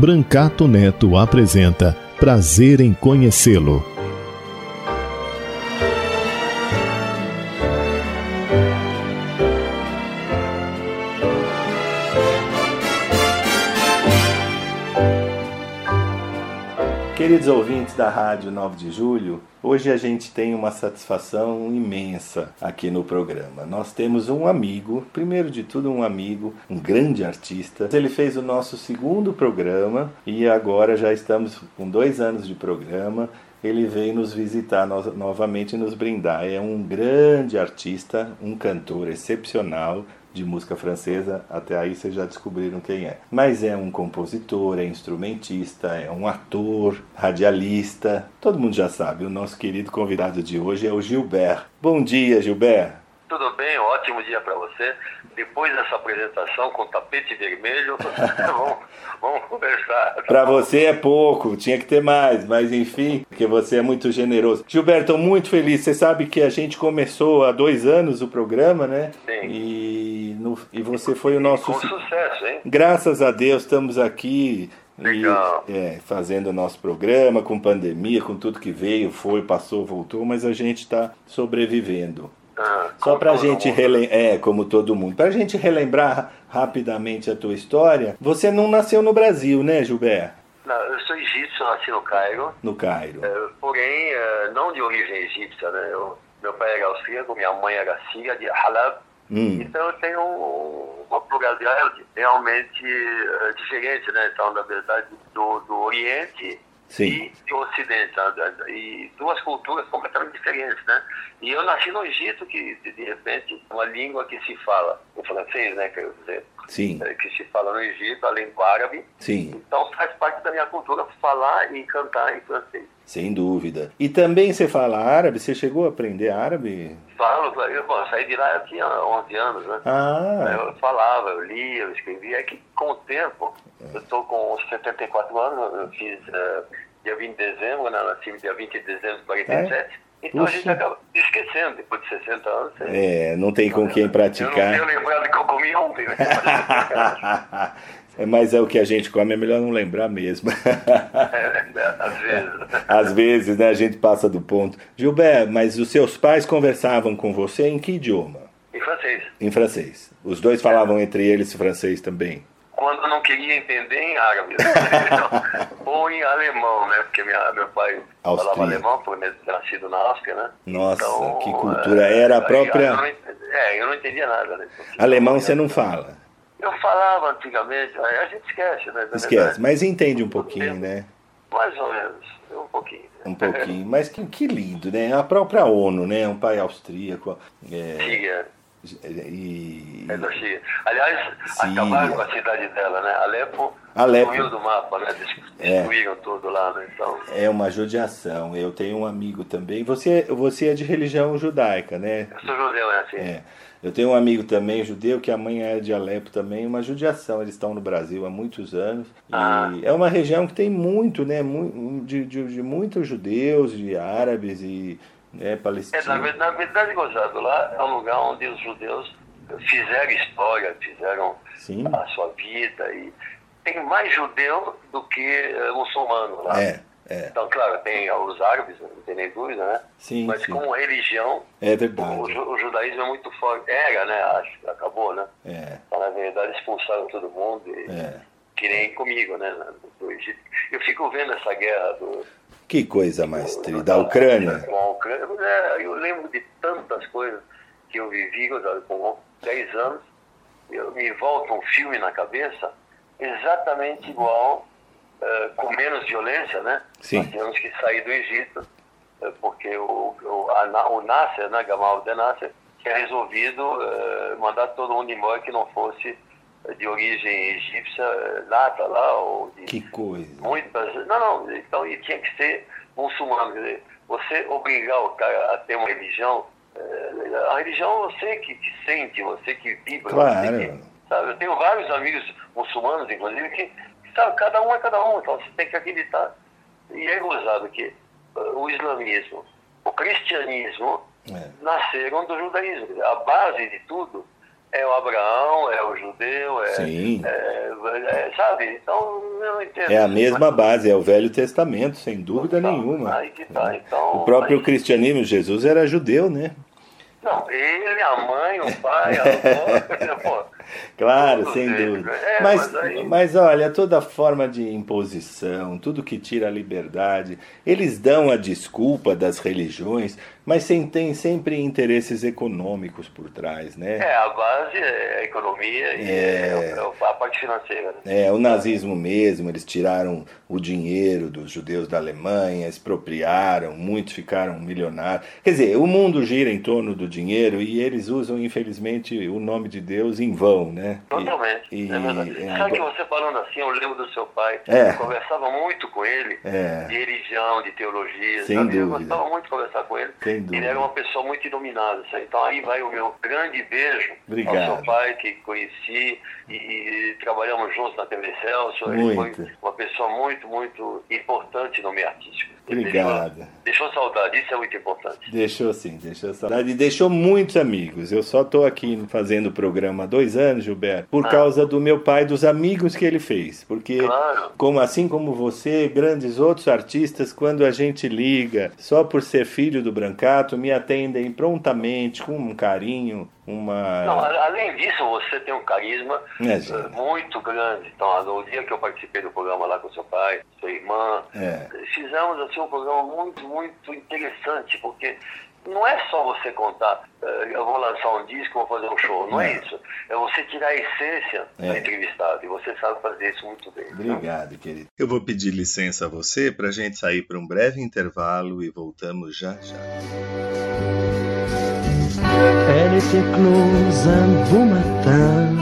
Brancato Neto apresenta Prazer em Conhecê-lo. Queridos ouvintes da Rádio 9 de Julho, hoje a gente tem uma satisfação imensa aqui no programa. Nós temos um amigo, primeiro de tudo, um amigo, um grande artista. Ele fez o nosso segundo programa e agora já estamos com dois anos de programa. Ele veio nos visitar no novamente e nos brindar. É um grande artista, um cantor excepcional, de música francesa, até aí vocês já descobriram quem é. Mas é um compositor, é instrumentista, é um ator, radialista, todo mundo já sabe. O nosso querido convidado de hoje é o Gilbert. Bom dia, Gilbert. Tudo bem, ótimo dia para você. Depois dessa apresentação com tapete vermelho, vamos, vamos conversar. Para você é pouco, tinha que ter mais, mas enfim, porque você é muito generoso. Gilberto, muito feliz. Você sabe que a gente começou há dois anos o programa, né? Sim. E, no, e você foi o nosso. Com sucesso, hein? Graças a Deus estamos aqui. Legal. E, é, fazendo o nosso programa, com pandemia, com tudo que veio, foi, passou, voltou, mas a gente está sobrevivendo. Ah, Só para gente relembrar, é, como todo mundo, para gente relembrar rapidamente a tua história, você não nasceu no Brasil, né, Gilberto? Não, eu sou egípcio, nasci no Cairo, No Cairo. eh, porém eh, não de origem egípcia, né? Eu, meu pai era austríaco, minha mãe era síria, de Halab. Hum, Então eu tenho uma pluralidade realmente eh, diferente, né? Então, na verdade, do, do Oriente sim. e do Ocidente, e duas culturas completamente diferentes, né? E eu nasci no Egito, que de repente uma língua que se fala, o francês, né, quero dizer, Sim, eh, que se fala no Egito, a língua árabe. sim, Então faz parte da minha cultura falar e cantar em francês. Sem dúvida. E também você fala árabe? Você chegou a aprender árabe? Falo, eu, bom, saí de lá eu tinha 11 anos, né? Ah, Eu falava, eu lia, eu escrevia. É que com o tempo, eu estou com 74 anos, eu fiz eh, dia 20 de dezembro, né? nasci dia 20 de dezembro de 47. Então a Puxa. gente acaba esquecendo, depois de 60 anos. é, não tem com quem Eu não praticar. tenho lembrado que eu comi ontem, né? É, Mas é o que a gente come, é melhor não lembrar mesmo. É, às vezes. Às vezes, né, a gente passa do ponto. Gilberto, mas os seus pais conversavam com você em que idioma? Em francês. Em francês. Os dois falavam entre eles francês também. Quando não queria entender em árabe. Ou em alemão, né? Porque minha, meu pai falava Austríaco. alemão, por ter nascido na Áustria, né? Nossa, Então, que cultura. é, Era a própria- Eu não, é, eu não entendia nada. Né? Alemão você não fala. Eu falava antigamente, a gente esquece, né? na Esquece, verdade. mas entende um pouquinho, né? Mais ou menos, um pouquinho. Um pouquinho. Mas que, que lindo, né? A própria ONU, né? Um pai austríaco. É, Síria, e, é. Aliás, Síria. acabaram com a cidade dela, né? Alepo, Alepo. sumiu do mapa, né? É. Destruíram tudo lá, né? Então, é uma judiação. Eu tenho um amigo também. Você, você é de religião judaica, né? eu sou judeu, né? Assim. É. Eu tenho um amigo também judeu que a mãe é de Alepo também, uma judiação. Eles estão no Brasil há muitos anos. E Ah. é uma região que tem muito, né? De, de, de muitos judeus, de árabes e né, É, palestinos. na, ver- na verdade, gozado, lá é um lugar onde os judeus fizeram história, fizeram Sim. a sua vida e tem mais judeu do que eh, muçulmano lá. É, é. Então, claro, tem os árabes, não tem nem dúvida, né? Sim, Mas sim. como religião, É o, verdade. ju- o judaísmo é muito forte. Era, né? Acho acabou, né? É, Então, na verdade, expulsaram todo mundo, e, é. que nem comigo, né? Do Egito. Eu fico vendo essa guerra do, Que coisa mais triste. Da Ucrânia? É, eu lembro de tantas coisas que eu vivi com 10 anos. Eu, me volta um filme na cabeça exatamente igual, eh, com menos violência, né? Sim. Nós tivemos que sair do Egito, eh, porque o, o, a, o Nasser, né, Gamal Abdel Nasser, tinha resolvido eh, mandar todo mundo embora que não fosse de origem egípcia, nata lá, ou de Que coisa. muitas. Não, não, então tinha que ser muçulmano. Quer dizer, você obrigar o cara a ter uma religião, a religião é você que, que sente, você que vibra, Claro. você que, sabe? Eu tenho vários amigos muçulmanos, inclusive, que sabe, cada um é cada um, então você tem que acreditar. E é gozado que eh, o islamismo, o cristianismo É. nasceram do judaísmo. A base de tudo é o Abraão, é o judeu, é, é, é, sabe? Então, eu não entendo. É a mesma base, é o Velho Testamento, sem dúvida Então, nenhuma. Aí que tá, então. O próprio aí- cristianismo, Jesus era judeu, né? Não, ele, a mãe, o pai, a avó. pô, Claro, Todos sem eles, dúvida. É, mas, mas aí- mas olha, toda forma de imposição, tudo que tira a liberdade, eles dão a desculpa das religiões, mas sem, tem sempre interesses econômicos por trás, né? É, a base é a economia e É. é, é a parte financeira. Né? É, o nazismo mesmo, eles tiraram o dinheiro dos judeus da Alemanha, expropriaram, muitos ficaram milionários. Quer dizer, o mundo gira em torno do dinheiro e eles usam, infelizmente, o nome de Deus em vão, né? Totalmente. e- é verdade. é, Sabe que você falando assim, eu lembro do seu pai. É. Eu conversava muito com ele É. de religião, de teologia. Sem sabe? Eu dúvida. gostava muito de conversar com ele. Sem. Ele era uma pessoa muito iluminada. sabe? Então aí vai o meu grande beijo Obrigado. ao seu pai, que conheci e, e trabalhamos juntos na TV Celso. Ele Muito. foi uma pessoa muito, muito importante no meio artístico. Ele Obrigado. Deixou, deixou saudade, isso é muito importante. Deixou sim, deixou saudade. E deixou muitos amigos. Eu só tô aqui fazendo o programa há dois anos, Gilberto, por Ah. causa do meu pai, dos amigos que ele fez. Porque, Claro. como assim como você, grandes outros artistas, quando a gente liga, só por ser filho do Brancato, me atendem prontamente, com um carinho, uma. Não, além disso, você tem um carisma É, eh, muito grande. Então, no dia que eu participei do programa lá com seu pai, sua irmã, É. fizemos assim um programa muito, muito interessante, porque não é só você contar, eh, eu vou lançar um disco, vou fazer um show. Não, é Não. isso. É você tirar a essência É. do entrevistado. E você sabe fazer isso muito bem. Obrigado, querido. Eu vou pedir licença a você para a gente sair para um breve intervalo e voltamos já já. Elle était close un beau matin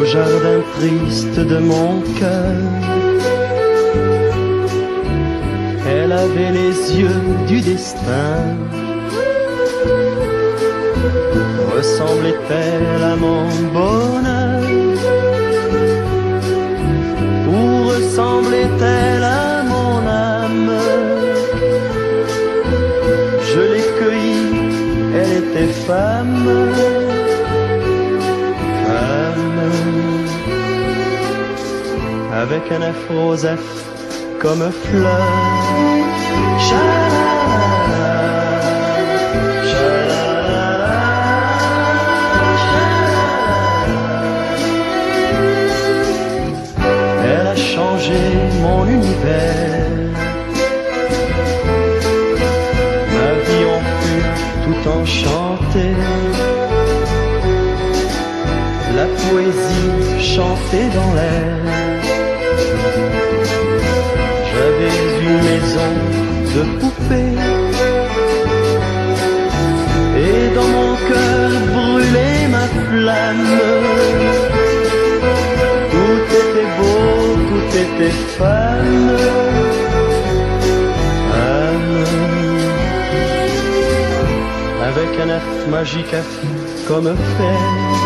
au jardin triste de mon cœur. Elle avait les yeux du destin. Ressemblait-elle à mon bonheur? Ou ressemblait-elle à mon âme? Femme, femme, avec un afro comme fleur. Cha-la-la-la, cha-la-la-la. Elle a changé mon univers. Poésie chantait dans l'air. J'avais une maison de poupée. Et dans mon cœur brûlait ma flamme. Tout était beau, tout était femme. Avec un œuf magique à comme fer.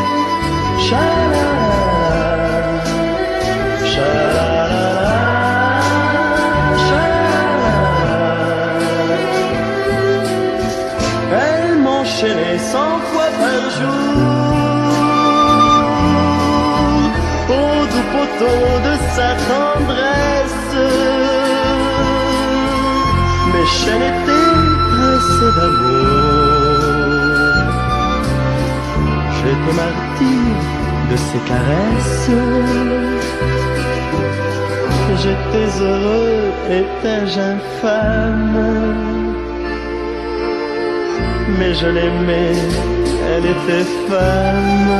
Elle m'enchaînait cent fois par jour au doux poteau de sa tendresse. Mes chaînes étaient pressées d'amour. J'étais martyr de ses caresses. J'étais heureux, étais-je infâme? Mais je l'aimais, elle était femme.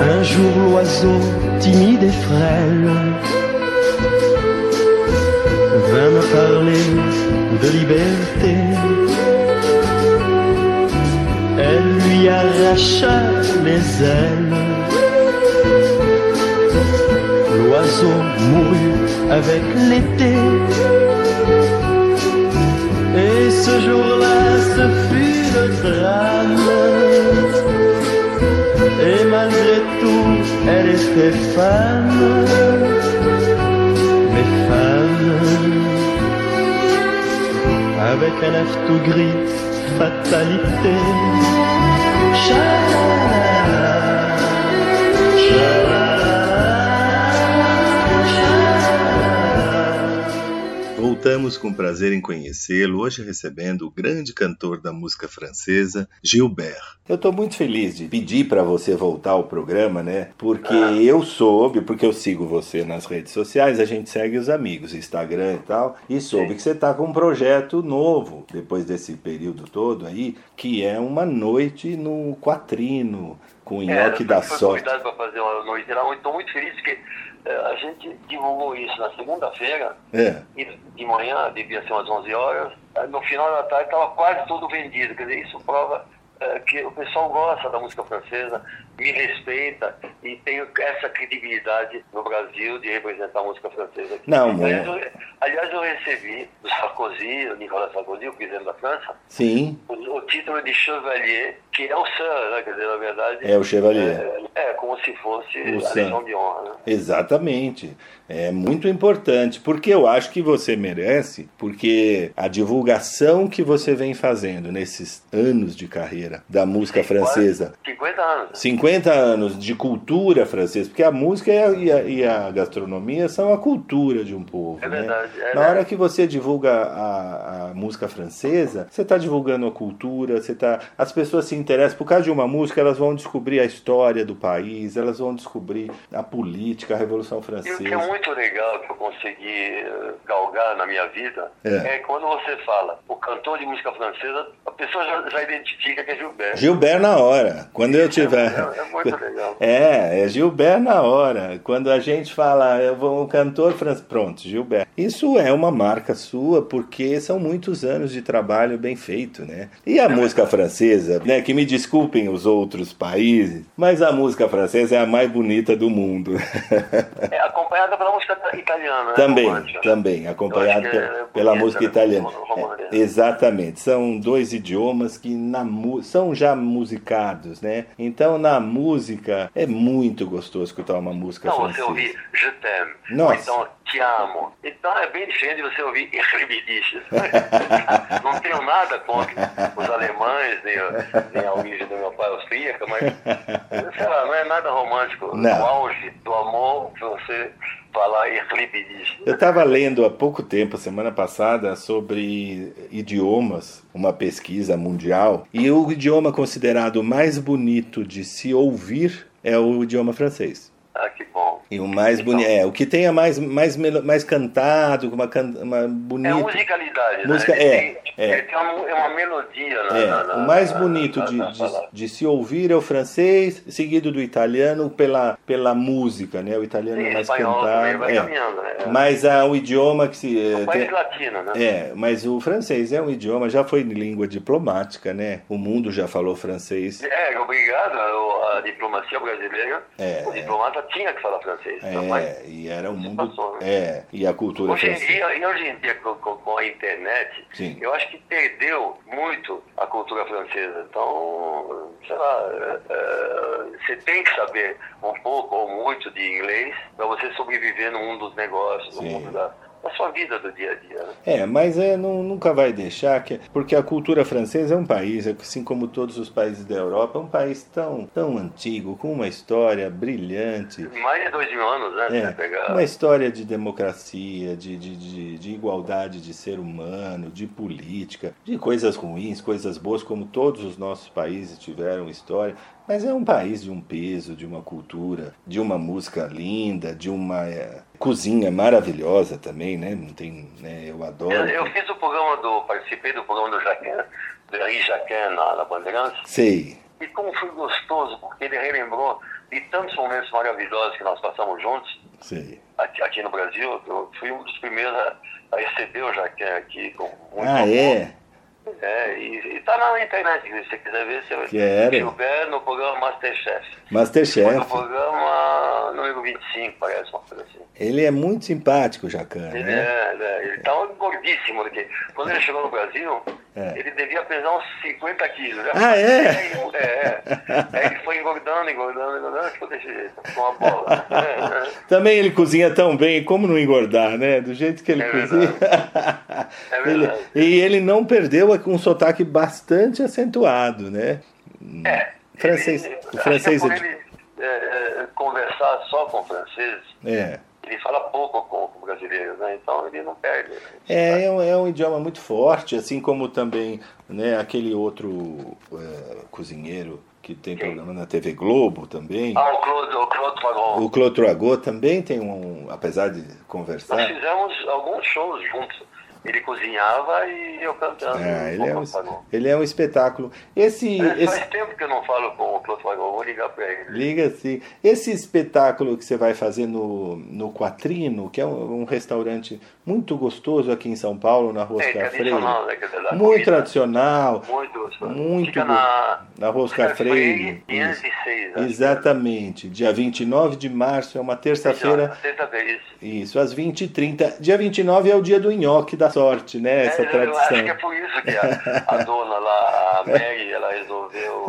Un jour jour l'oiseau timide et frêle vint me parler de liberté. Elle lui arracha les ailes. L'oiseau mourut avec l'été. Et ce jour-là, ce fut le drame. Et malgré tout, elle était femme. Avec un tout gris, fatalité. Voltamos com prazer em conhecê-lo, hoje recebendo o grande cantor da música francesa, Gilbert. Eu estou muito feliz de pedir para você voltar ao programa, né? Porque eu soube, porque eu sigo você nas redes sociais, a gente segue os amigos, Instagram e tal, e soube que você está com um projeto novo, depois desse período todo aí, que é uma noite no Quatrino, com o Nhoque da foi Sorte. convidado para fazer uma noite lá. Estou muito feliz porque a gente divulgou isso na segunda-feira É. e de manhã, devia ser umas 11 horas. No final da tarde estava quase tudo vendido. Quer dizer, isso prova eh, que o pessoal gosta da música francesa, me respeita e tenho essa credibilidade no Brasil de representar a música francesa. aqui. Não, aliás, bom. eu, aliás, eu recebi do Sarkozy, o Nicolas Sarkozy, o presidente da França, Sim, o, o título de chevalier, que é o Sir, né? Quer dizer, na verdade. É o chevalier. É, é como se fosse O a. Legião de Honra. Né? Exatamente. É muito importante, porque eu acho que você merece, porque a divulgação que você vem fazendo nesses anos de carreira da música francesa, Quase 50 anos. 50 anos de cultura francesa, porque a música e a, e a- e a gastronomia são a cultura de um povo. É né? verdade, é Na hora que você divulga a, a música francesa, você está divulgando a cultura, você tá, as pessoas se interessam, por causa de uma música, elas vão descobrir a história do país, elas vão descobrir a política, a Revolução E o que é Francesa. muito legal que eu consegui eh, galgar na minha vida É. é, quando você fala o cantor de música francesa, a pessoa já, já identifica que é Gilberto. Gilbert na hora. Quando eu tiver. É, é muito legal. É, é Gilbert na hora. Quando a gente fala, eu vou um cantor francês. Pronto, Gilbert. Isso é uma marca sua, porque são muitos anos de trabalho bem feito, né? E a música francesa, né? Que me desculpem os outros países, mas a música francesa é a mais bonita do mundo. É acompanhada pela música italiana. né? também, Romântica. também, que pela, é pela música né? italiana. É, exatamente, são dois idiomas que na são já musicados, né? Então na música é muito gostoso escutar uma música Então, você francesa. ouvir Je t'aime, Nossa. então Te amo. Então é bem diferente você ouvir Irribidiches. Não tenho nada contra os alemães, nem, nem a origem do meu pai austríaca, mas sei lá, não é nada romântico. Não. O auge do amor, você Eu estava lendo há pouco tempo, semana passada, sobre idiomas, uma pesquisa mundial, e o idioma considerado mais bonito de se ouvir é o idioma francês. Ah, que bom. E o mais Então. bonito, é, o que tenha mais, mais, melo- mais cantado, uma, can- uma É bonita. musicalidade, Música- né? é, tem, é. tem uma, é uma melodia na, É, na- na- o mais na- bonito na- de, na de, palavra. de se ouvir é o francês, seguido do italiano pela, pela música, né? O italiano é Sim, mais espanhol também cantado. vai é. caminhando, né? Mas ah, o idioma que se. É um país tem- latino, né? É, mas o francês é um idioma, já foi língua diplomática, né? O mundo já falou francês. É, obrigado a diplomacia brasileira. É, o diplomata tinha que falar francês. mas É, e era o mundo. passou, né? É, e a cultura Hoje em francesa. dia, e hoje em dia com, com- a internet, Sim. eu acho que perdeu muito a cultura francesa. Então, sei lá, é, é, você tem que saber um pouco ou muito de inglês para você sobreviver no mundo dos negócios, no Sim. mundo da, da sua vida do dia a dia. né? É, mas é, não, nunca vai deixar, que, porque a cultura francesa é um país, assim como todos os países da Europa, é um país tão, tão antigo, com uma história brilhante. Mais de dois mil anos, né? É, pegar... uma história de democracia, de, de, de, de igualdade de ser humano, de política, de coisas ruins, coisas boas, como todos os nossos países tiveram história. Mas é um país de um peso, de uma cultura, de uma música linda, de uma é, cozinha maravilhosa também, né? Não tem, né? Eu adoro. Eu, eu fiz o programa do. participei do programa do Jaquin, do Henri Jaquin na, na Bandeirantes. Sei. E como foi gostoso, porque ele relembrou de tantos momentos maravilhosos que nós passamos juntos Sei. aqui, aqui no Brasil. Eu fui um dos primeiros a, a receber o Jaqué aqui com muito Ah, amor. é? É, e, e tá na internet, se você quiser ver, você Quero. Gilberto no programa Masterchef. Masterchef. no programa número 25, parece, uma coisa assim. Ele é muito simpático, Jacan, Ele, né? é, ele, é, ele tava gordíssimo. Porque quando ele chegou no Brasil, É. ele devia pesar uns 50 quilos. né? Ah, é? É, é. Aí ele foi engordando, engordando, engordando, ficou desse jeito, ficou uma bola. É, Também ele cozinha tão bem, como não engordar, né? Do jeito que ele É cozinha. É Ele- verdade. e ele não perdeu um sotaque bastante acentuado, né? É. Francês- Ele- o acho francês é é ele é, é, conversar só com franceses, É. ele fala pouco com, com brasileiros, né? Então ele não perde. né? É, é um, é um idioma muito forte, assim como também né, aquele outro é, cozinheiro que tem programa na TV Globo também. Ah, o Claude, o Claude. O Claude também tem um, apesar de Nós conversar, fizemos alguns shows juntos. Ele cozinhava e eu cantando. ah, ele, é um, ele é um espetáculo. Esse, É, esse Faz tempo que eu não falo com o Fagon, vou ligar pra ele. liga assim, esse espetáculo que você vai fazer no, no Quatrino, que é um, um restaurante muito gostoso aqui em São Paulo, na Rua É, Oscar Freire, né? dizer, da muito comida. tradicional, Muito gostoso. muito Fica go- na, na Rua Oscar Freire. isso. 506. acho. Exatamente. Dia 29 de março é uma terça-feira. Terça-feira, isso. Isso, às 20h30. Dia 29 é o dia do nhoque da sorte, né? Essa É, eu acho que é tradição. por isso que a, a dona lá, a Mary, ela resolveu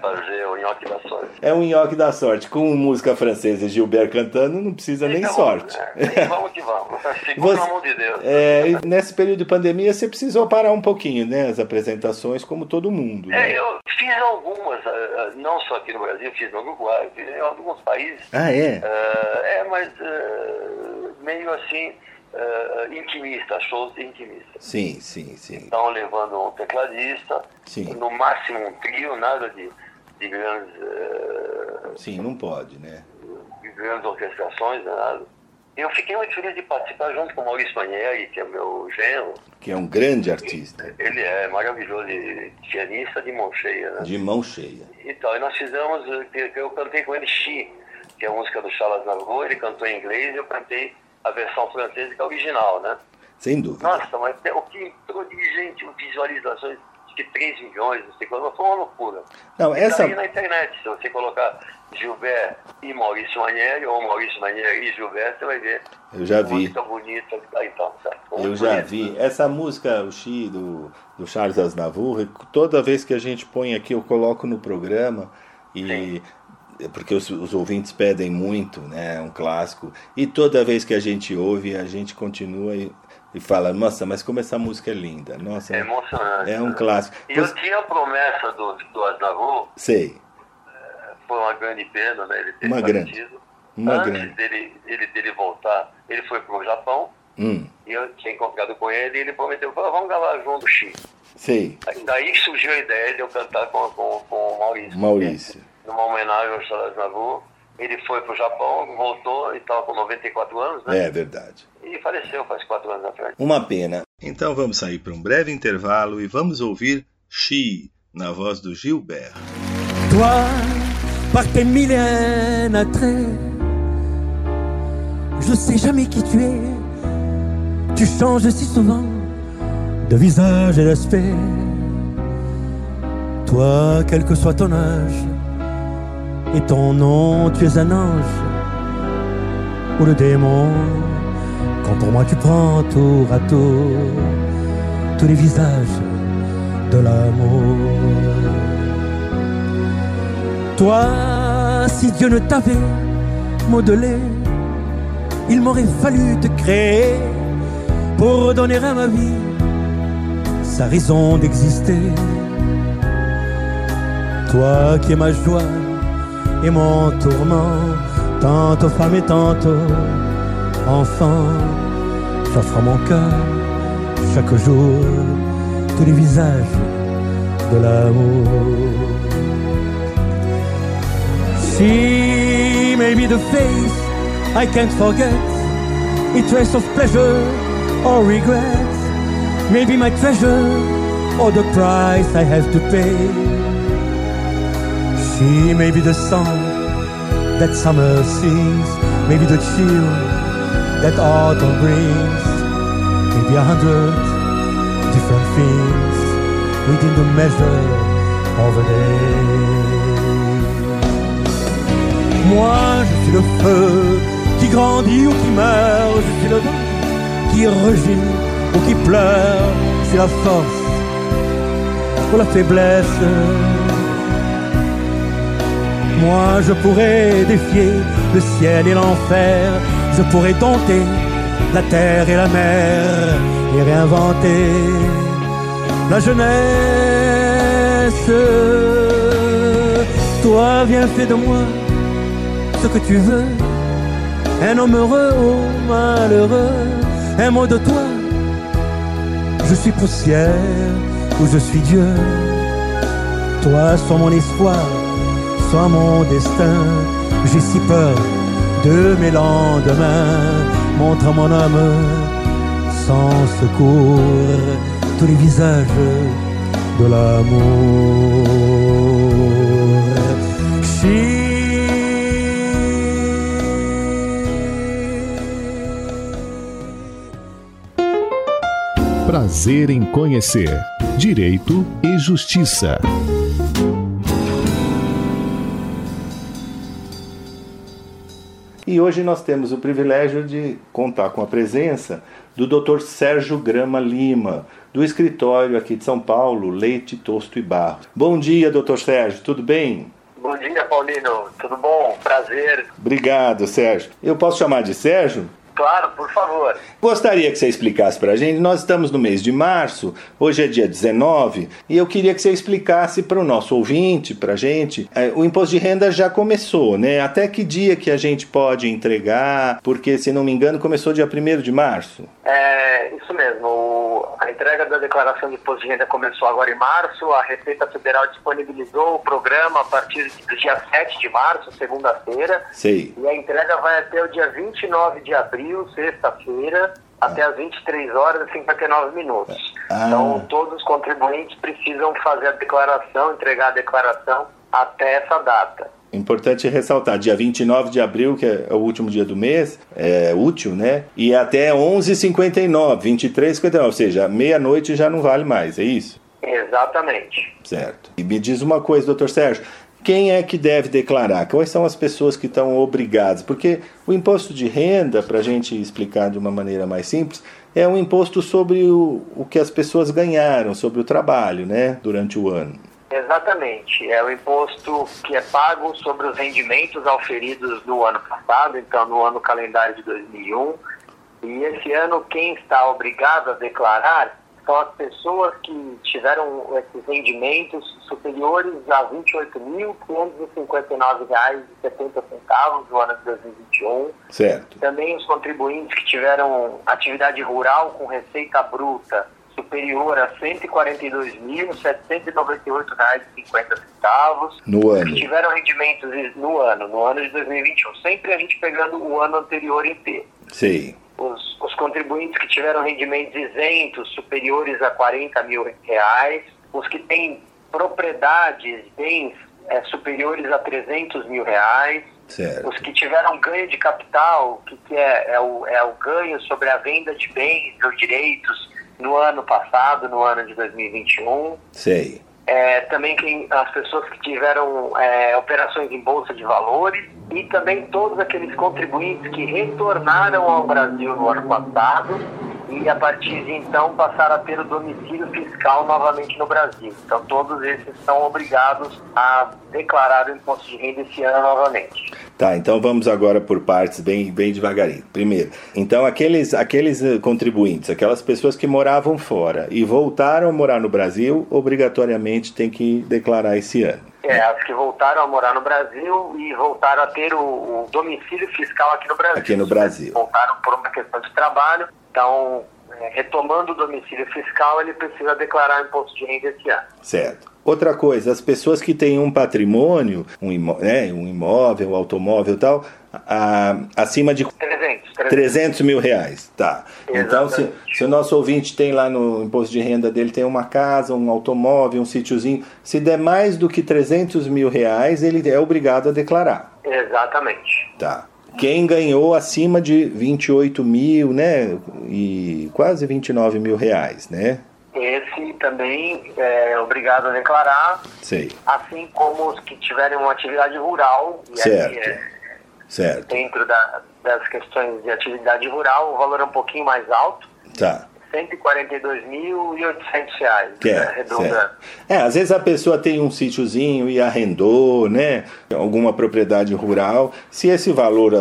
fazer o nhoque da sorte. É um nhoque da sorte. Com música francesa e Gilbert cantando, não precisa nem Então, sorte. é, vamos que vamos. Segura Você- mão de Deus. É, nesse período de pandemia, você precisou parar um pouquinho, né? As apresentações, como todo mundo. É, Né? eu fiz algumas, eh, eh, não só aqui no Brasil, fiz no Uruguai, fiz em alguns países. Ah, é? Eh, é, mas eh, meio assim, eh, intimista, shows intimistas. Sim, sim, sim. Então, levando um tecladista, Sim. no máximo um trio, nada de, de grandes, eh, Sim, não pode, né? de grandes orquestrações, né, nada. Eu fiquei muito feliz de participar junto com o Maurício Manieri, que é meu genro. Que é um grande artista. Ele é maravilhoso, pianista de mão cheia, né? De mão cheia. Então, e nós fizemos, eu cantei com ele She, que é a música do Charles Navot, ele cantou em inglês e eu cantei a versão francesa, que é a original, né? Sem dúvida. Nossa, mas o que entrou de gente, visualizações, que 3 milhões, não sei quanto, foi uma loucura. Não, essa. Tá aí na internet, se você colocar Gilbert e Maurício Manieri, ou Maurício Manieri e Gilberto, você vai ver. Eu já vi. Música bonita. Então, tá. Eu já vi. Essa música, o Xi, do, do Charles Aznavour, toda vez que a gente põe aqui, eu coloco no programa e. Porque os, os ouvintes pedem muito, né? É um clássico. E toda vez que a gente ouve, a gente continua e, e fala: Nossa, mas como essa música é linda! Nossa, É emocionante. é um né? clássico. E eu tinha a promessa do, do Aznavour, Sei. foi uma grande pena, né? Ele ter Uma grande. Uma Antes grande. Dele, dele, dele voltar, ele foi pro Japão, Hum, e eu tinha encontrado com ele, e ele prometeu, falou, vamos gravar junto, Chi. sei. Aí, daí surgiu a ideia de eu cantar com, com, com o Maurício. Maurício. Numa homenagem ao Charles Navur. Ele foi pro Japão, voltou, e estava com 94 anos, né? É verdade. E faleceu faz 4 anos atrás. Uma pena. Então vamos sair para um breve intervalo e vamos ouvir Xi, na voz do Gilbert. Toi, par tes mille attraits, je sais jamais qui tu es. Tu changes si souvent de visage et d'aspect. Toi, quel que soit ton âge et ton nom, tu es un ange ou le démon. Quand pour moi tu prends tour à tour tous les visages de l'amour. Toi, si Dieu ne t'avait modelé, il m'aurait fallu te créer pour redonner à ma vie sa raison d'exister. Toi qui es ma joie et mon tourment, tantôt femme et tantôt enfant, j'offre mon cœur chaque jour tous les visages de l'amour. She may be the face I can't forget, a trace of pleasure or regret. Maybe my treasure or the price I have to pay. She may be the song that summer sees, maybe the chill that autumn brings, maybe a hundred different things within the measure of a day. Moi, je suis le feu qui grandit ou qui meurt, je suis le vent qui rugit ou qui pleure, je suis la force ou la faiblesse. Moi, je pourrais défier le ciel et l'enfer, je pourrais tenter la terre et la mer et réinventer la jeunesse. Toi, viens, fais de moi ce que tu veux, un homme heureux ou malheureux, un mot de toi. Je suis poussière ou je suis Dieu. Toi, sois mon espoir, mon destin. J'ai si peur de mes lendemains. Montre mon âme sans secours tous les visages de l'amour. Prazer em conhecer Direito e Justiça. E hoje nós temos o privilégio de contar com a presença do Dr. Sérgio Grama Lima, do escritório aqui de São Paulo, Leite, Tosto e Barro. Bom dia, Dr. Sérgio, tudo bem? Bom dia, Paulino. Tudo bom? Prazer. Obrigado, Sérgio. Eu posso chamar de Sérgio? Claro, por favor. Gostaria que você explicasse para a gente. Nós estamos no mês de março, hoje é dia 19, e eu queria que você explicasse para o nosso ouvinte, para a gente. é, O imposto de renda já começou, né? Até que dia que a gente pode entregar? Porque, se não me engano, começou dia 1 de março. É isso mesmo. O- A entrega da declaração de imposto de renda começou agora em março. A Receita Federal disponibilizou o programa a partir do dia 7 de março, segunda-feira. Sei. E a entrega vai até o dia 29 de abril, sexta-feira, até às 23 horas e 59 minutos. Ah. Então, todos os contribuintes precisam fazer a declaração, entregar a declaração até essa data. Importante ressaltar, dia 29 de abril, que é o último dia do mês, é útil, né? E até 11h59, 23h59, ou seja, meia-noite já não vale mais, é isso? Exatamente. Certo. E me diz uma coisa, doutor Sérgio, quem é que deve declarar? Quais são as pessoas que estão obrigadas? Porque o imposto de renda, para a gente explicar de uma maneira mais simples, é um imposto sobre o, o que as pessoas ganharam, sobre o trabalho, né? Durante o ano. Exatamente. É o imposto que é pago sobre os rendimentos auferidos no ano passado, então no ano calendário de 2001. E esse ano quem está obrigado a declarar são as pessoas que tiveram esses rendimentos superiores a R$ 28.559,70 no ano de 2021. Certo. Também os contribuintes que tiveram atividade rural com receita bruta superior a R$ 142.798,50. No ano. Que tiveram rendimentos no ano, no ano de 2021. Sempre a gente pegando o ano anterior inteiro. Sei. Os, os contribuintes que tiveram rendimentos isentos superiores a 40 mil reais. Os que têm propriedades, bens eh, superiores a 300 mil reais. Certo. Os que tiveram ganho de capital, que, que é, é, o, é o ganho sobre a venda de bens ou direitos no ano passado, no ano de 2021. Sei. É, também quem, as pessoas que tiveram é, operações em bolsa de valores e também todos aqueles contribuintes que retornaram ao Brasil no ano passado e a partir de então passaram a ter o domicílio fiscal novamente no Brasil. Então todos esses são obrigados a declarar o imposto de renda esse ano novamente. Tá, então vamos agora por partes, bem, bem devagarinho. Primeiro, então aqueles, aqueles eh, contribuintes, aquelas pessoas que moravam fora e voltaram a morar no Brasil, obrigatoriamente tem que declarar esse ano. É, as que voltaram a morar no Brasil e voltaram a ter o, o domicílio fiscal aqui no Brasil. Aqui no Brasil. Voltaram por uma questão de trabalho, então, é, retomando o domicílio fiscal, ele precisa declarar o imposto de renda esse ano. Certo. Outra coisa, as pessoas que têm um patrimônio, um, imó né, um imóvel, um automóvel e tal, a- acima de 300, 300. 300 mil reais, tá. Então, se, se o nosso ouvinte tem lá no imposto de renda dele, tem uma casa, um automóvel, um sítiozinho, se der mais do que 300 mil reais, ele é obrigado a declarar. Exatamente. Tá. Quem ganhou acima de 28 mil, né? E quase 29 mil reais, né? Esse também é obrigado a declarar, Sei. assim como os que tiverem uma atividade rural, e aí Certo. é, Certo. dentro da- das questões de atividade rural, o valor é um pouquinho mais alto, Tá. 142.800 reais, é, né, arredondando. certo. É, às vezes a pessoa tem um sítiozinho e arrendou, né? Alguma propriedade rural. Se esse valor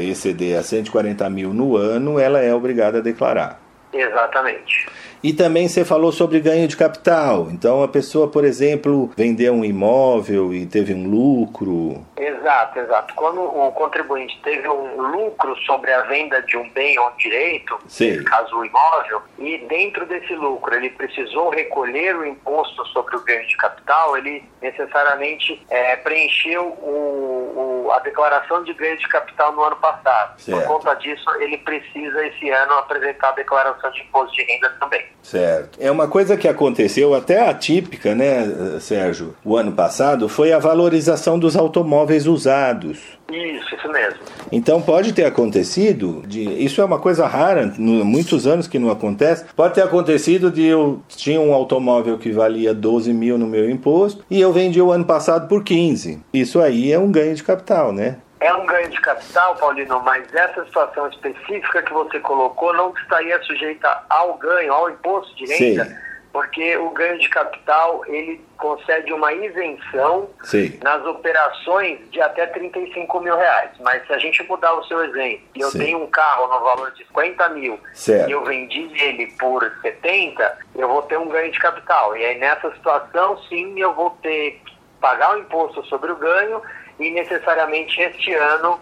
exceder a 140 mil no ano, ela é obrigada a declarar. Exatamente. E também você falou sobre ganho de capital. Então a pessoa, por exemplo, vendeu um imóvel e teve um lucro. Exato, exato. Quando o contribuinte teve um lucro sobre a venda de um bem ou um direito, Sim. caso o imóvel, e dentro desse lucro ele precisou recolher o imposto sobre o ganho de capital, ele necessariamente eh, preencheu o- o- a declaração de ganho de capital no ano passado. Certo. Por conta disso, ele precisa esse ano apresentar a declaração de imposto de renda também. Certo. É uma coisa que aconteceu até atípica, né, Sérgio? O ano passado foi a valorização dos automóveis usados. Isso, isso mesmo. Então pode ter acontecido, de, isso é uma coisa rara, no- muitos anos que não acontece. Pode ter acontecido de eu tinha um automóvel que valia 12 mil no meu imposto e eu vendi o ano passado por 15. Isso aí é um ganho de capital, né? É um ganho de capital, Paulino, mas essa situação específica que você colocou não estaria sujeita ao ganho, ao imposto de renda, Sim. porque o ganho de capital ele concede uma isenção Sei. nas operações de até 35 mil reais. Mas se a gente mudar o seu exemplo, e eu Sim. tenho um carro no valor de 50 mil Certo. e eu vendi ele por 70, eu vou ter um ganho de capital. E aí nessa situação, sim, eu vou ter que pagar o imposto sobre o ganho e necessariamente este ano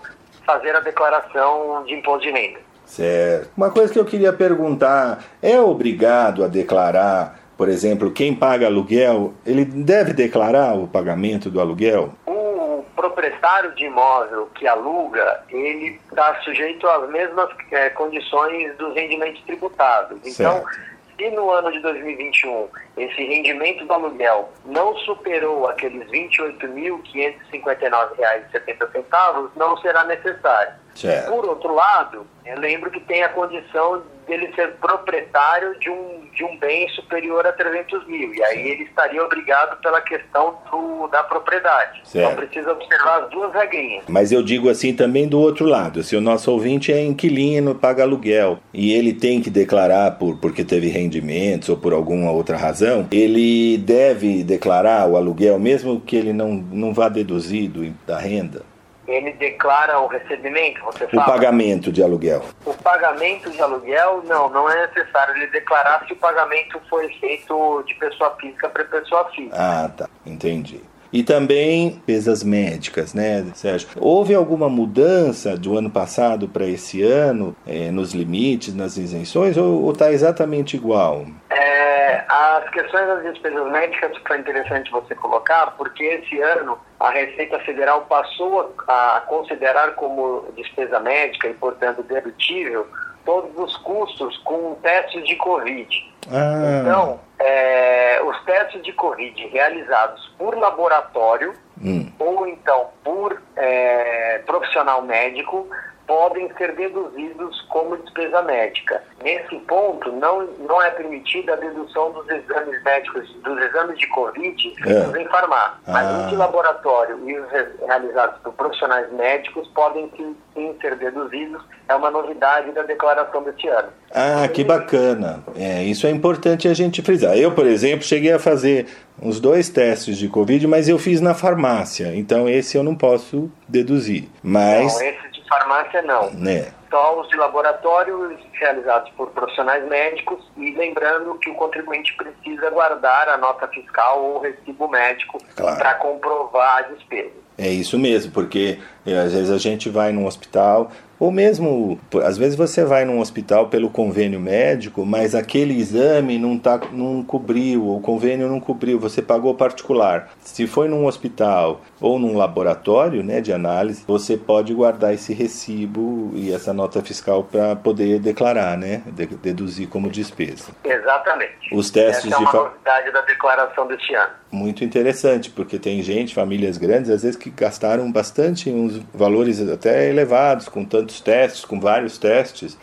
fazer a declaração de imposto de renda. Certo. Uma coisa que eu queria perguntar, é obrigado a declarar, por exemplo, quem paga aluguel, ele deve declarar o pagamento do aluguel? O proprietário de imóvel que aluga, ele está sujeito às mesmas eh, condições dos rendimentos tributados. Então, Certo. Se no ano de 2021 esse rendimento do aluguel não superou aqueles R$ 28.559,70, não será necessário. Certo. Por outro lado, eu lembro que tem a condição dele ser proprietário de um, de um bem superior a 300 mil. E aí ele estaria obrigado pela questão do, da propriedade. Certo. Então precisa observar as duas regrinhas. Mas eu digo assim também do outro lado, se o nosso ouvinte é inquilino, paga aluguel e ele tem que declarar por, porque teve rendimentos ou por alguma outra razão, ele deve declarar o aluguel mesmo que ele não, não vá deduzido da renda? Ele declara o recebimento, você O pagamento de aluguel. O pagamento de aluguel, não, não é necessário ele declarar se o pagamento foi feito de pessoa física para pessoa física. Ah, tá. Entendi. E também despesas médicas, né, Sérgio? Houve alguma mudança do ano passado para esse ano eh, nos limites, nas isenções, ou está exatamente igual? É, as questões das despesas médicas foi interessante você colocar, porque esse ano a Receita Federal passou a, a considerar como despesa médica e, portanto, dedutível todos os custos com testes de Covid. Ah, Então, é, os testes de Covid realizados por laboratório hum, ou então por é, profissional médico podem ser deduzidos como despesa médica. Nesse ponto, não, não é permitida a dedução dos exames médicos, dos exames de Covid feitos É. em farmácia. Mas Ah. os de laboratório e os re- realizados por profissionais médicos podem sim, sim ser deduzidos. É uma novidade da declaração deste ano. Ah, que bacana. É, isso é importante a gente frisar. Eu, por exemplo, cheguei a fazer uns dois testes de Covid, mas eu fiz na farmácia. Então esse eu não posso deduzir. Mas, Não, farmácia não. né? Só os de laboratório realizados por profissionais médicos e lembrando que o contribuinte precisa guardar a nota fiscal ou recibo médico Claro. para comprovar a despesa. É isso mesmo, porque é, às vezes a gente vai num hospital, Ou mesmo, às vezes você vai num hospital pelo convênio médico, mas aquele exame não, tá, não cobriu, o convênio não cobriu, você pagou particular. Se foi num hospital ou num laboratório né, de análise, você pode guardar esse recibo e essa nota fiscal para poder declarar, né, deduzir como despesa. Exatamente. Os testes Essa é uma de novidade da declaração deste ano. muito interessante, porque tem gente, famílias grandes, às vezes que gastaram bastante, uns valores até elevados, com tantos testes, com vários testes,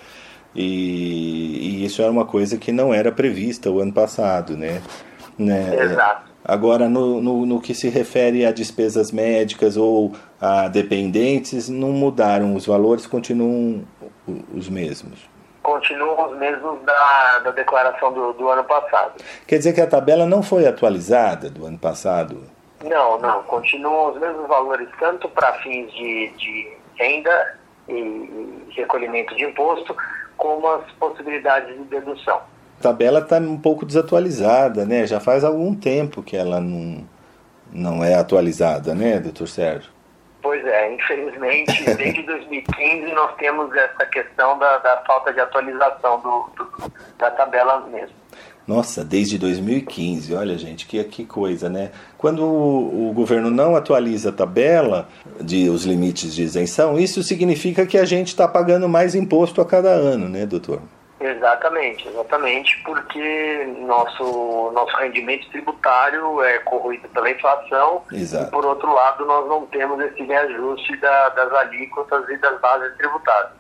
e, e isso era uma coisa que não era prevista o ano passado, né? né? Exato. Agora, no, no, no que se refere a despesas médicas ou a dependentes, não mudaram, os valores continuam os mesmos. Continuam os mesmos da, da declaração do, do ano passado. Quer dizer que a tabela não foi atualizada do ano passado? Não, não. Continuam os mesmos valores, tanto para fins de, de renda e, e recolhimento de imposto, como as possibilidades de dedução. A tabela está um pouco desatualizada, né? Já faz algum tempo que ela não, não é atualizada, né, doutor Sérgio? Pois é, infelizmente, desde 2015 nós temos essa questão da, da falta de atualização do, do- da tabela mesmo. Nossa, desde 2015, olha gente, que, que coisa, né? Quando o, o governo não atualiza a tabela de os limites de isenção, isso significa que a gente está pagando mais imposto a cada ano, né, doutor? Exatamente, exatamente, porque nosso, nosso rendimento tributário é corroído pela inflação Exato. e, por outro lado, nós não temos esse reajuste da- das alíquotas e das bases tributárias.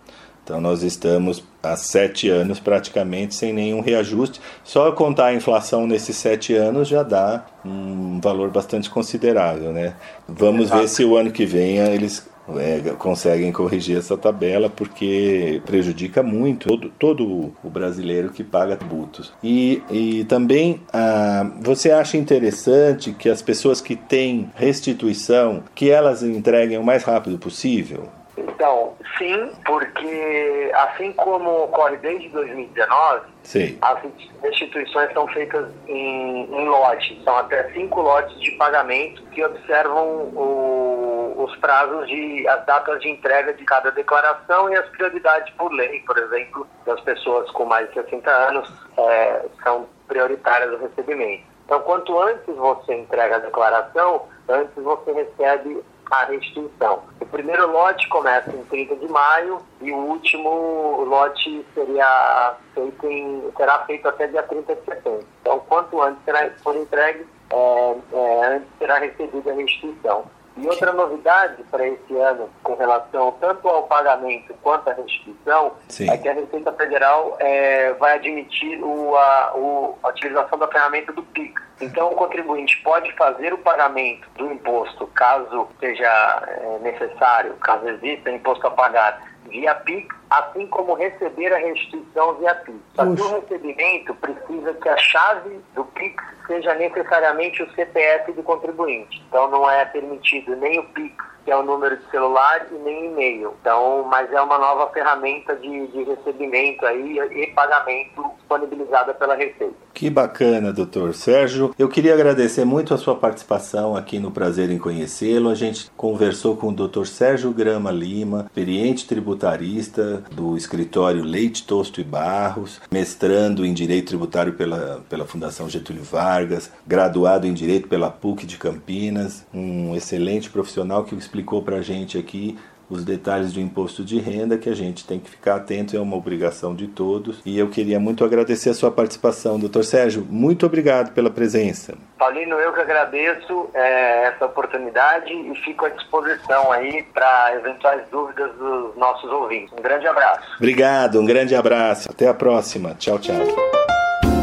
Então nós estamos há sete anos praticamente sem nenhum reajuste. Só contar a inflação nesses sete anos já dá um valor bastante considerável, né? Vamos Exato. ver se o ano que vem eles é, conseguem corrigir essa tabela, porque prejudica muito todo, todo o brasileiro que paga tributos. E, e também ah, você acha interessante que as pessoas que têm restituição, que elas entreguem o mais rápido possível? Então, sim, porque assim como ocorre desde 2019, Sei. as restituições são feitas em, em lotes, são até cinco lotes de pagamento que observam o- os prazos de as datas de entrega de cada declaração e as prioridades por lei, por exemplo, das pessoas com mais de 60 anos eh, são prioritárias o recebimento. Então, quanto antes você entrega a declaração, antes você recebe a restituição. O primeiro lote começa em 30 de maio e o último lote seria feito em, será feito até dia 30 de setembro. Então, quanto antes for entregue, é, é, antes será recebida a restituição. E outra novidade para esse ano, com relação tanto ao pagamento quanto à restituição, Sim. é que a Receita Federal é, vai admitir o, a, o- a utilização da ferramenta do PIX. Então, o contribuinte pode fazer o pagamento do imposto, caso seja é, necessário, caso exista imposto a pagar, via PIX, assim como receber a restituição via PIX. Que o recebimento precisa que a chave do PIX seja necessariamente o CPF do contribuinte. Então, não é permitido nem o PIX, que é o número de celular, e nem e-mail. Então, mas é uma nova ferramenta de, de recebimento aí e pagamento disponibilizada pela Receita. Que bacana, doutor Sérgio. Eu queria agradecer muito a sua participação aqui no Prazer em Conhecê-lo. A gente conversou com o doutor Sérgio Grama Lima, experiente tributarista do escritório Leite, Tosto e Barros, mestrando em Direito Tributário pela, pela Fundação Getúlio Vargas, graduado em Direito pela PUC de Campinas, um excelente profissional que explicou para a gente aqui os detalhes do imposto de renda que a gente tem que ficar atento, é uma obrigação de todos. E eu queria muito agradecer a sua participação, doutor Sérgio. Muito obrigado pela presença. Paulino, eu que agradeço é, essa oportunidade e fico à disposição aí para eventuais dúvidas dos nossos ouvintes. Um grande abraço. Obrigado, um grande abraço. Até a próxima. Tchau, tchau.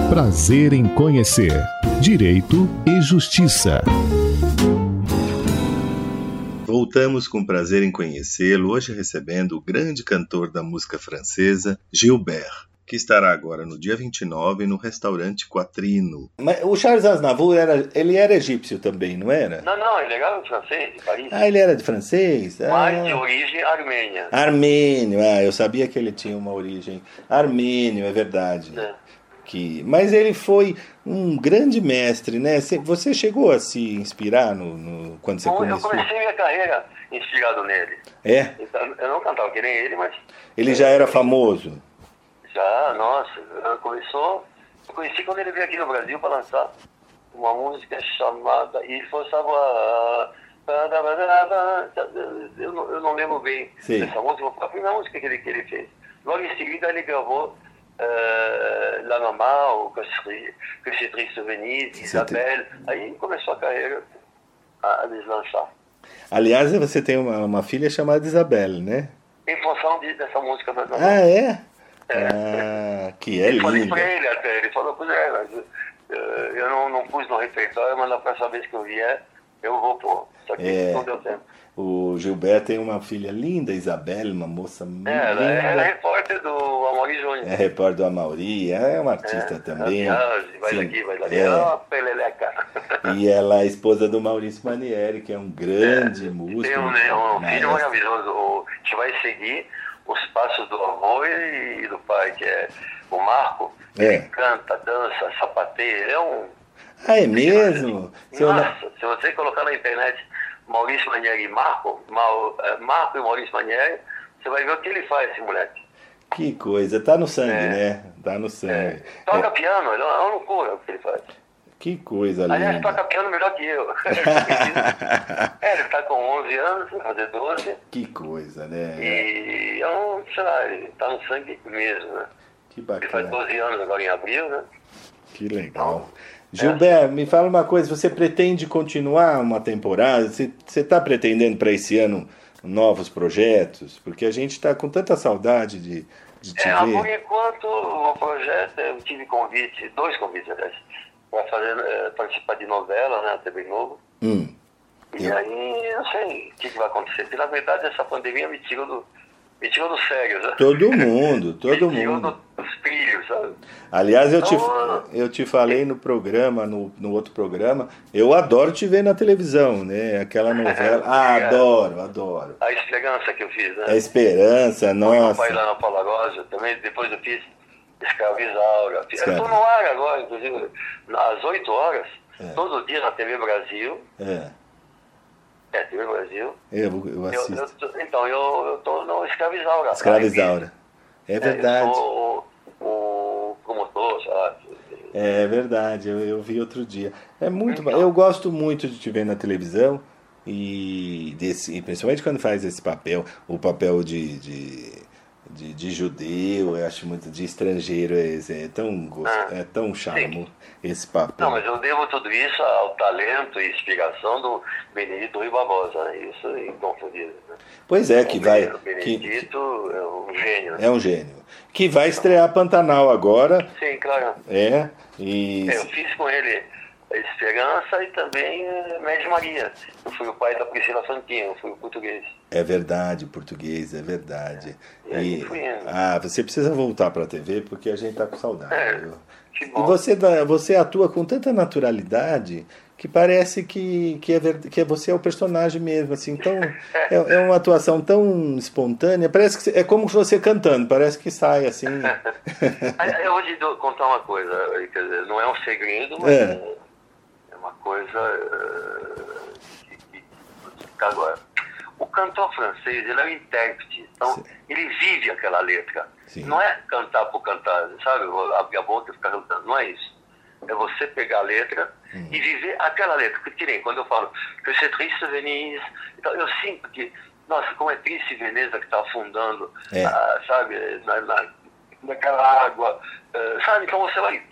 Prazer em conhecer Direito e Justiça. Voltamos com prazer em conhecê-lo, hoje recebendo o grande cantor da música francesa, Gilbert, que estará agora no dia 29 no restaurante Quatrino. Mas o Charles Aznavour, era, ele era egípcio também, não era? Não, não, ele é garoto francês, de Paris, Ah, ele era de francês? mas de Ah, origem armênia. armênio, ah, eu sabia que ele tinha uma origem armênio, é verdade. É. Que, mas ele foi um grande mestre, né? Você- chegou a se inspirar no, no- quando você Bom, eu começou? comecei minha carreira inspirado nele. É? Então, eu não cantava que nem ele, mas Ele já era famoso. já, nossa, começou. Eu conheci quando ele veio aqui no Brasil para lançar uma música chamada. E forçava. Eu não, eu não lembro bem Sim. dessa música, foi a primeira música que ele, que ele fez. Logo em seguida ele gravou eh, La Mamá, ou c'est triste Venise, Isabelle. Aí começou a carreira a, a deslanchar. Aliás, você tem uma, uma filha chamada Isabelle, né? Em função de, dessa música da. Ah, é? Ah, que é Eu falei pra ele até, ele falou, pois é, mas eh, eu não, não pus no refeitório, mas na próxima vez que eu vier, eu vou pôr. Só que É. não deu tempo. O Gilberto tem uma filha linda, Isabelle, uma moça muito É, ela, ela é repórter do Amaury Júnior. É repórter do Amauri, é uma artista também. Ela viaja, vai Sim, daqui, vai dali. é. É uma peleleca. E ela é esposa do Maurício Manieri, que é um grande músico. Tem um, né, um filho maestro. maravilhoso, o, que vai seguir os passos do avô e, do pai, que é o Marco. É. Ele canta, dança, sapateia, ele é um... Ah, é mesmo? Na- Nossa, se você colocar na internet Maurício Manieri e Marco, Mau- eh, Marco e Maurício Manieri, você vai ver o que ele faz, esse moleque. Que coisa, tá no sangue, É. né? Tá no sangue. Toca É, piano, é uma loucura o que ele faz. que coisa Aliás, linda. toca piano melhor que eu. é, ele tá com 11 anos, vai fazer 12, Que coisa, né? e é um, sei lá, ele tá no sangue mesmo, né? Que Ele faz bacana. 12 anos agora em abril, né? Que legal. Gilberto, me fala uma coisa, você pretende continuar uma temporada? Você está pretendendo para esse ano novos projetos? Porque a gente está com tanta saudade de, de te É, por ver. enquanto, o projeto, eu tive convite, dois convites, aliás, para fazer, eh, participar de novela, né, TV Globo. Hum, E Eu- aí, não sei o que, que vai acontecer. Porque, na verdade, essa pandemia me tirou do, me tirou do sério, né? todo mundo, todo mundo. Trilhos, sabe? Aliás, eu te, Então, eu te falei no programa, no, no outro programa, eu adoro te ver na televisão, né? Aquela novela. Ah, adoro, adoro. A esperança que eu fiz, né? A esperança, Foi meu pai nossa. lá na Palagosa, também depois eu fiz Escravizaura. Eu Escravi- estou no ar agora, inclusive, às 8 horas, todo dia na TV Brasil. É, É, TV Brasil. eu, eu Eu- assisto. eu tô- então, eu estou no Escravizaura. Escravizaura. É É, verdade. Eu sou É verdade, eu, eu vi outro dia. É muito Então. Eu gosto muito de te ver na televisão e desse, principalmente quando faz esse papel, o papel de, de, de, de judeu, eu acho muito de estrangeiro, é, é tão gosto, Ah, é tão charmo esse papel. Não, mas eu devo tudo isso ao talento e inspiração do Benedito Rui Barbosa, né? Isso é inconfundível. Né? Pois é, que O vai. Ben- O Que, Benedito é um gênio. né? é um gênio. Que vai estrear Pantanal agora. Sim, claro. É. E. É, eu fiz com ele Esperança e também eh, Médio Maria. Eu fui o pai da Priscila eu fui o português. É verdade, português, é verdade. E aí fui indo. ah, você precisa voltar para a TV porque a gente tá com saudade. É, que E bom. você, dá- você atua com tanta naturalidade que parece que, que, é, que é você é o personagem mesmo, assim, tão, é, é uma atuação tão espontânea, parece que você- é como você cantando, parece que sai assim. Eu vou te contar uma coisa, não é um segredo, mas É. uma coisa eh, que, que te explicar agora. O cantor francês, ele é um intérprete, então Sim. ele vive aquela letra. Sim. Não é cantar por cantar, sabe? Abrir a boca e ficar cantando, não é isso. É você pegar a letra Hum. e viver aquela letra. Porque, que nem quando eu falo que c'est triste Venise, então, eu sinto que, nossa, como é triste Veneza que está afundando, É. ah, sabe, na, na, naquela água, eh, sabe? Então você vai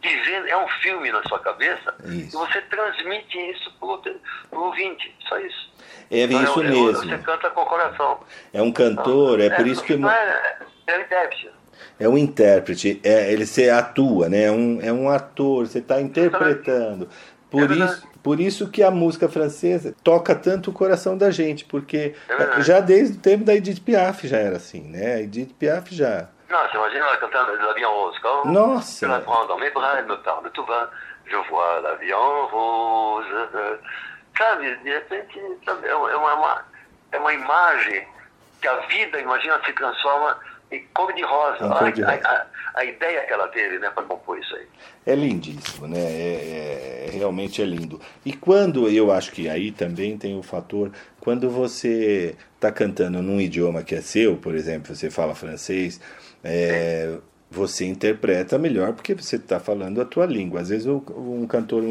dizendo, é um filme na sua cabeça Isso. e você transmite isso pro, outro- pro ouvinte, só isso. É Então, isso eu- eu- mesmo. Você canta com o coração. É um cantor, é por isso que Não é, é o intérprete. é um intérprete, é, ele se atua, né? É um, é um ator, você está interpretando. Por É isso, por isso que a música francesa toca tanto o coração da gente, porque É já desde o tempo da Edith Piaf já era assim, né? A Edith Piaf já. Non, j'imagine ela cantando l'avion rose. Quand Nossa! Je la prends dans mes bras, elle me parle tout bas. Je vois l'avion rose. Sabe, de é uma, é uma, é imagem que a vida, imagina, se transforma e cor de rosa. Em Olha cor de a, rosa. a- a ideia que ela teve, né, para compor isso aí. É lindíssimo, né? É, é- realmente é lindo. E quando eu acho que aí também tem o fator quando você está cantando num idioma que é seu, por exemplo, você fala francês, é, você interpreta melhor porque você está falando a tua língua. Às vezes um cantor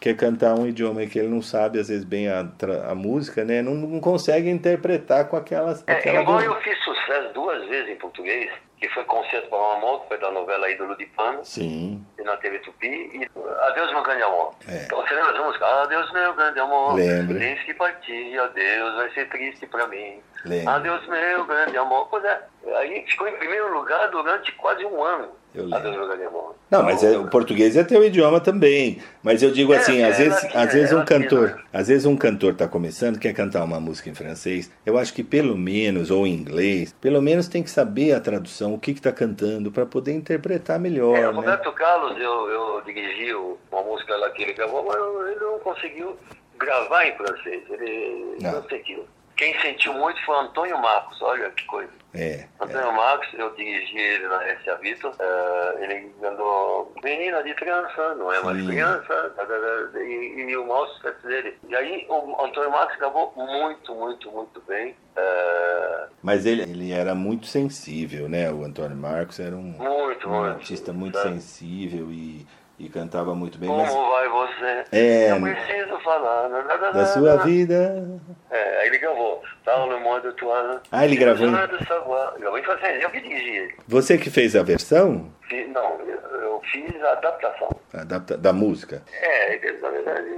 quer cantar um idioma que ele não sabe às vezes bem a, a música, né? Não, não consegue interpretar com aquelas. É, aquela embora eu fiz sucesso duas vezes em português, que foi Concerto para uma Amor, que foi da novela Ídolo de Pano, Sim. Na TV Tupi, e Adeus Meu Grande Amor. É. Então, você lembra essa música? Adeus Meu Grande Amor, Lembro. desde que parti, adeus, vai ser triste pra mim. Lembro. Adeus Meu Grande Amor. Pois é, aí ficou em primeiro lugar durante quase um ano. Eu lembro. Não, mas é- o português é teu idioma também. Mas eu digo É, assim, é às vezes, às vezes é um cantor, né? às vezes um cantor tá começando, quer cantar uma música em francês, eu acho que pelo menos ou em inglês, pelo menos tem que saber a tradução, o que que tá cantando para poder interpretar melhor, É, o né? Roberto Carlos, eu, eu dirigi uma música lá que ele gravou, mas ele não conseguiu gravar em francês. Ele Não. não, sentiu. Quem sentiu muito foi o Antônio Marcos, olha que coisa. É. Antônio Marcos, eu dirigi ele na S.A. Vitor, eh, ele andou Menina de Criança, não é mais Sim. criança, tá, tá, tá, e, e o maior sucesso dele. E aí o Antônio Marcos gravou muito, muito, muito bem. eh, Mas ele, ele era muito sensível, né? O Antônio Marcos era um, muito, um muito. artista muito sabe? sensível e, e cantava muito bem, Como mas vai você? É, Eu preciso falar. na, na, na, da sua vida. É, aí ele gravou. Parle-moi de toi. Ah, ele gravou. Gravou em francês. Eu que dirigi ele. Você que fez a versão não, eu, eu fiz a adaptação. adapta, da música. É, na verdade,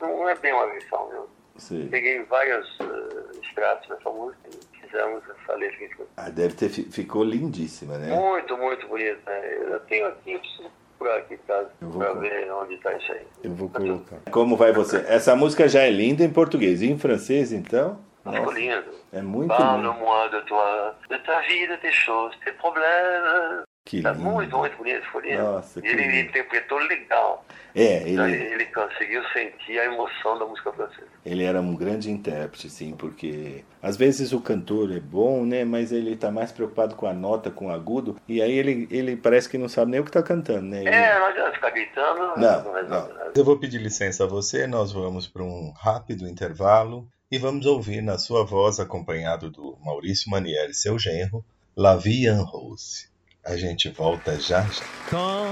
não é bem uma versão, viu? Você- Peguei vários eh, extratos dessa música e fizemos essa letra Ah, deve ter fi- ficou lindíssima, né? muito, muito bonita. né? Eu tenho aqui, eu preciso aqui em casa Eu vou pra co- ver onde tá isso aí. Eu vou colocar. Como vai você? Essa música já é linda em português. E em francês, então? Ficou Nossa, lindo. é muito lindo. Parle-moi de toi, de ta vida, tes choses, tes problèmes. Que Tá lindo. muito, muito bonito, ficou lindo. Nossa, e ele lindo. interpretou legal. É, Então, ele, ele conseguiu sentir a emoção da música francesa. ele era um grande intérprete, sim, porque às vezes o cantor é bom, né? Mas ele tá mais preocupado com a nota, com o agudo, e aí ele, ele parece que não sabe nem o que tá cantando, né? Ele- É, não adianta ficar gritando, Não, não. nada. Eu vou pedir licença a você, nós vamos para um rápido intervalo e vamos ouvir na sua voz, acompanhado do Maurício Manieri, seu genro, La Vie en Rose. A gente volta já. Quand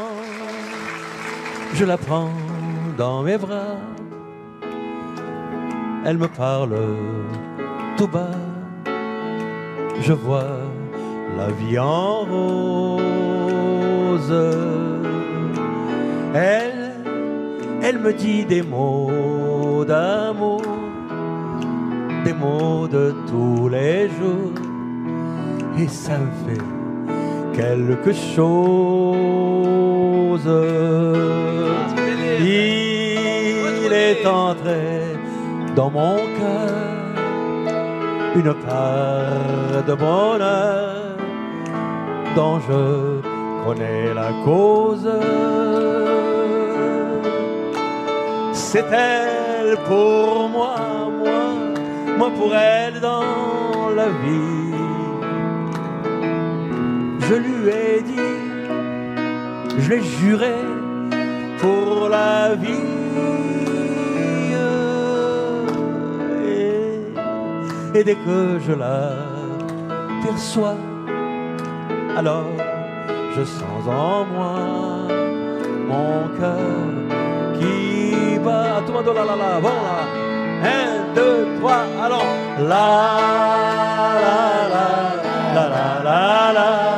je la prends dans mes bras, elle me parle tout bas. Je vois la vie en rose. Elle, elle me dit des mots d'amour, des mots de tous les jours, et ça me fait quelque chose. Il est entré dans mon cœur une part de bonheur dont je connais la cause. C'est elle pour moi, moi, moi pour elle dans la vie. Je lui ai dit, je l'ai juré pour la vie. Et, dès que je la perçois, alors je sens en moi mon cœur qui bat. Tout le monde, là, là, là, là. Un, deux, trois, allons. La, la, la, la, la, la, la.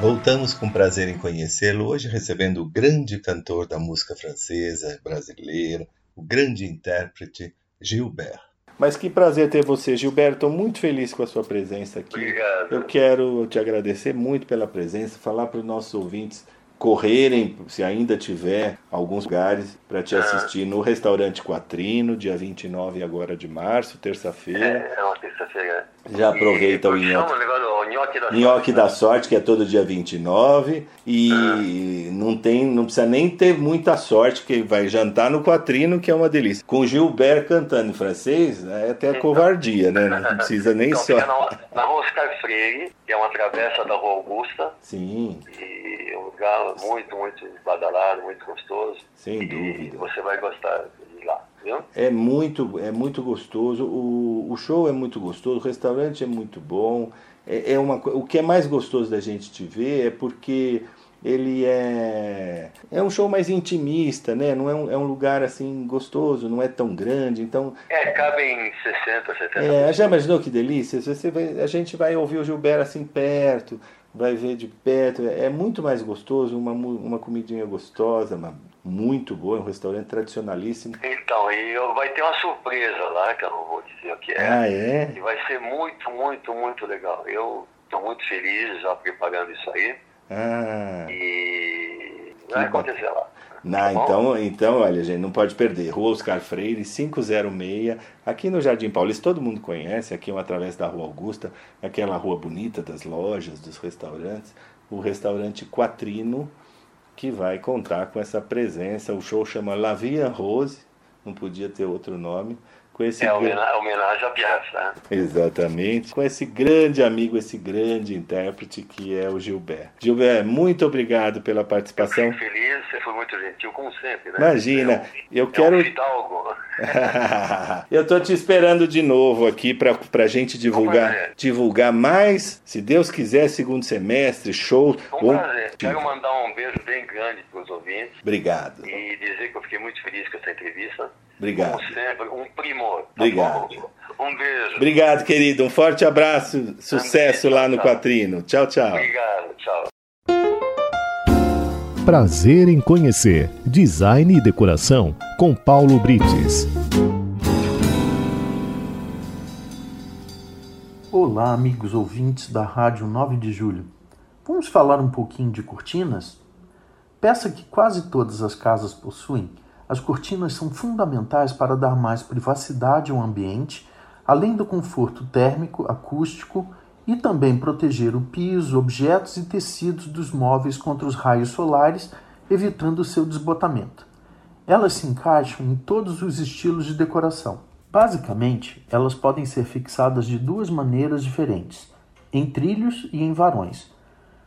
Voltamos com prazer em conhecê-lo, hoje recebendo o grande cantor da música francesa, brasileira, o grande intérprete Gilbert. Mas que prazer ter você, Gilberto. Estou muito feliz com a sua presença aqui. Obrigado. Eu quero te agradecer muito pela presença, falar para os nossos ouvintes correrem, se ainda tiver, alguns lugares para te assistir no Restaurante Quatrino, dia 29 agora de março, terça-feira. É, é uma terça-feira. Já aproveita o e, o negócio do Nhoque da Nhoque Sorte. da Sorte, que é todo dia 29. E não tem, não precisa nem ter muita sorte, que vai jantar no Quatrino, que é uma delícia. Com Gilbert cantando em francês, é até covardia, né? Não precisa nem Então, só. na, na Rua Oscar Freire, que é uma travessa da Rua Augusta. Sim, E um lugar muito, muito badalado, muito gostoso. Sem E dúvida. você vai gostar de lá, viu? É muito, é muito gostoso. O, o show é muito gostoso, o restaurante é muito bom. É, é uma, o que é mais gostoso da gente te ver é porque ele é, é um show mais intimista, né? Não é um, é um lugar assim gostoso, não é tão grande. Então, É, cabem 60, 70 é, já imaginou que delícia? Você vai, a gente vai ouvir o Gilberto assim perto, vai ver de perto. É muito mais gostoso, uma, uma comidinha gostosa, uma, muito boa, é um restaurante tradicionalíssimo. Então, e vai ter uma surpresa lá, que eu não vou dizer o que é. Ah, é? E vai ser muito, muito, muito legal. Eu estou muito feliz já preparando isso aí. Ah. E vai acontecer lá. Não, Tá então, então, olha, gente, não pode perder. Rua Oscar Freire, 506, aqui no Jardim Paulista, todo mundo conhece, aqui é uma através da Rua Augusta, aquela rua bonita das lojas, dos restaurantes, o restaurante Quatrino, que vai contar com essa presença. O show chama La en Rose, não podia ter outro nome. Com esse É homena- homenagem à Piazza. né? Exatamente. Com esse grande amigo, esse grande intérprete que é o Gilberto. Gilberto, muito obrigado pela participação. Fico feliz, você foi muito gentil, como sempre, né? Imagina, É um- eu é quero- Um eu tô te esperando de novo aqui para pra gente divulgar, divulgar mais, se Deus quiser, segundo semestre, show. Com um prazer. Quero mandar um beijo bem grande para os ouvintes Obrigado. e dizer que eu fiquei muito feliz com essa entrevista. Obrigado. Como sempre, um primor. tá Obrigado. bom? Um beijo. Obrigado, querido. Um forte abraço. Sucesso lá no Tchau. Quatrino. Tchau, tchau. Obrigado, tchau. Prazer em conhecer Design e Decoração com Paulo Brites. Olá, amigos ouvintes da Rádio 9 de Julho. Vamos falar um pouquinho de cortinas? Peça que quase todas as casas possuem, as cortinas são fundamentais para dar mais privacidade ao ambiente, além do conforto térmico, acústico e também proteger o piso, objetos e tecidos dos móveis contra os raios solares, evitando seu desbotamento. Elas se encaixam em todos os estilos de decoração. Basicamente, elas podem ser fixadas de duas maneiras diferentes, em trilhos e em varões.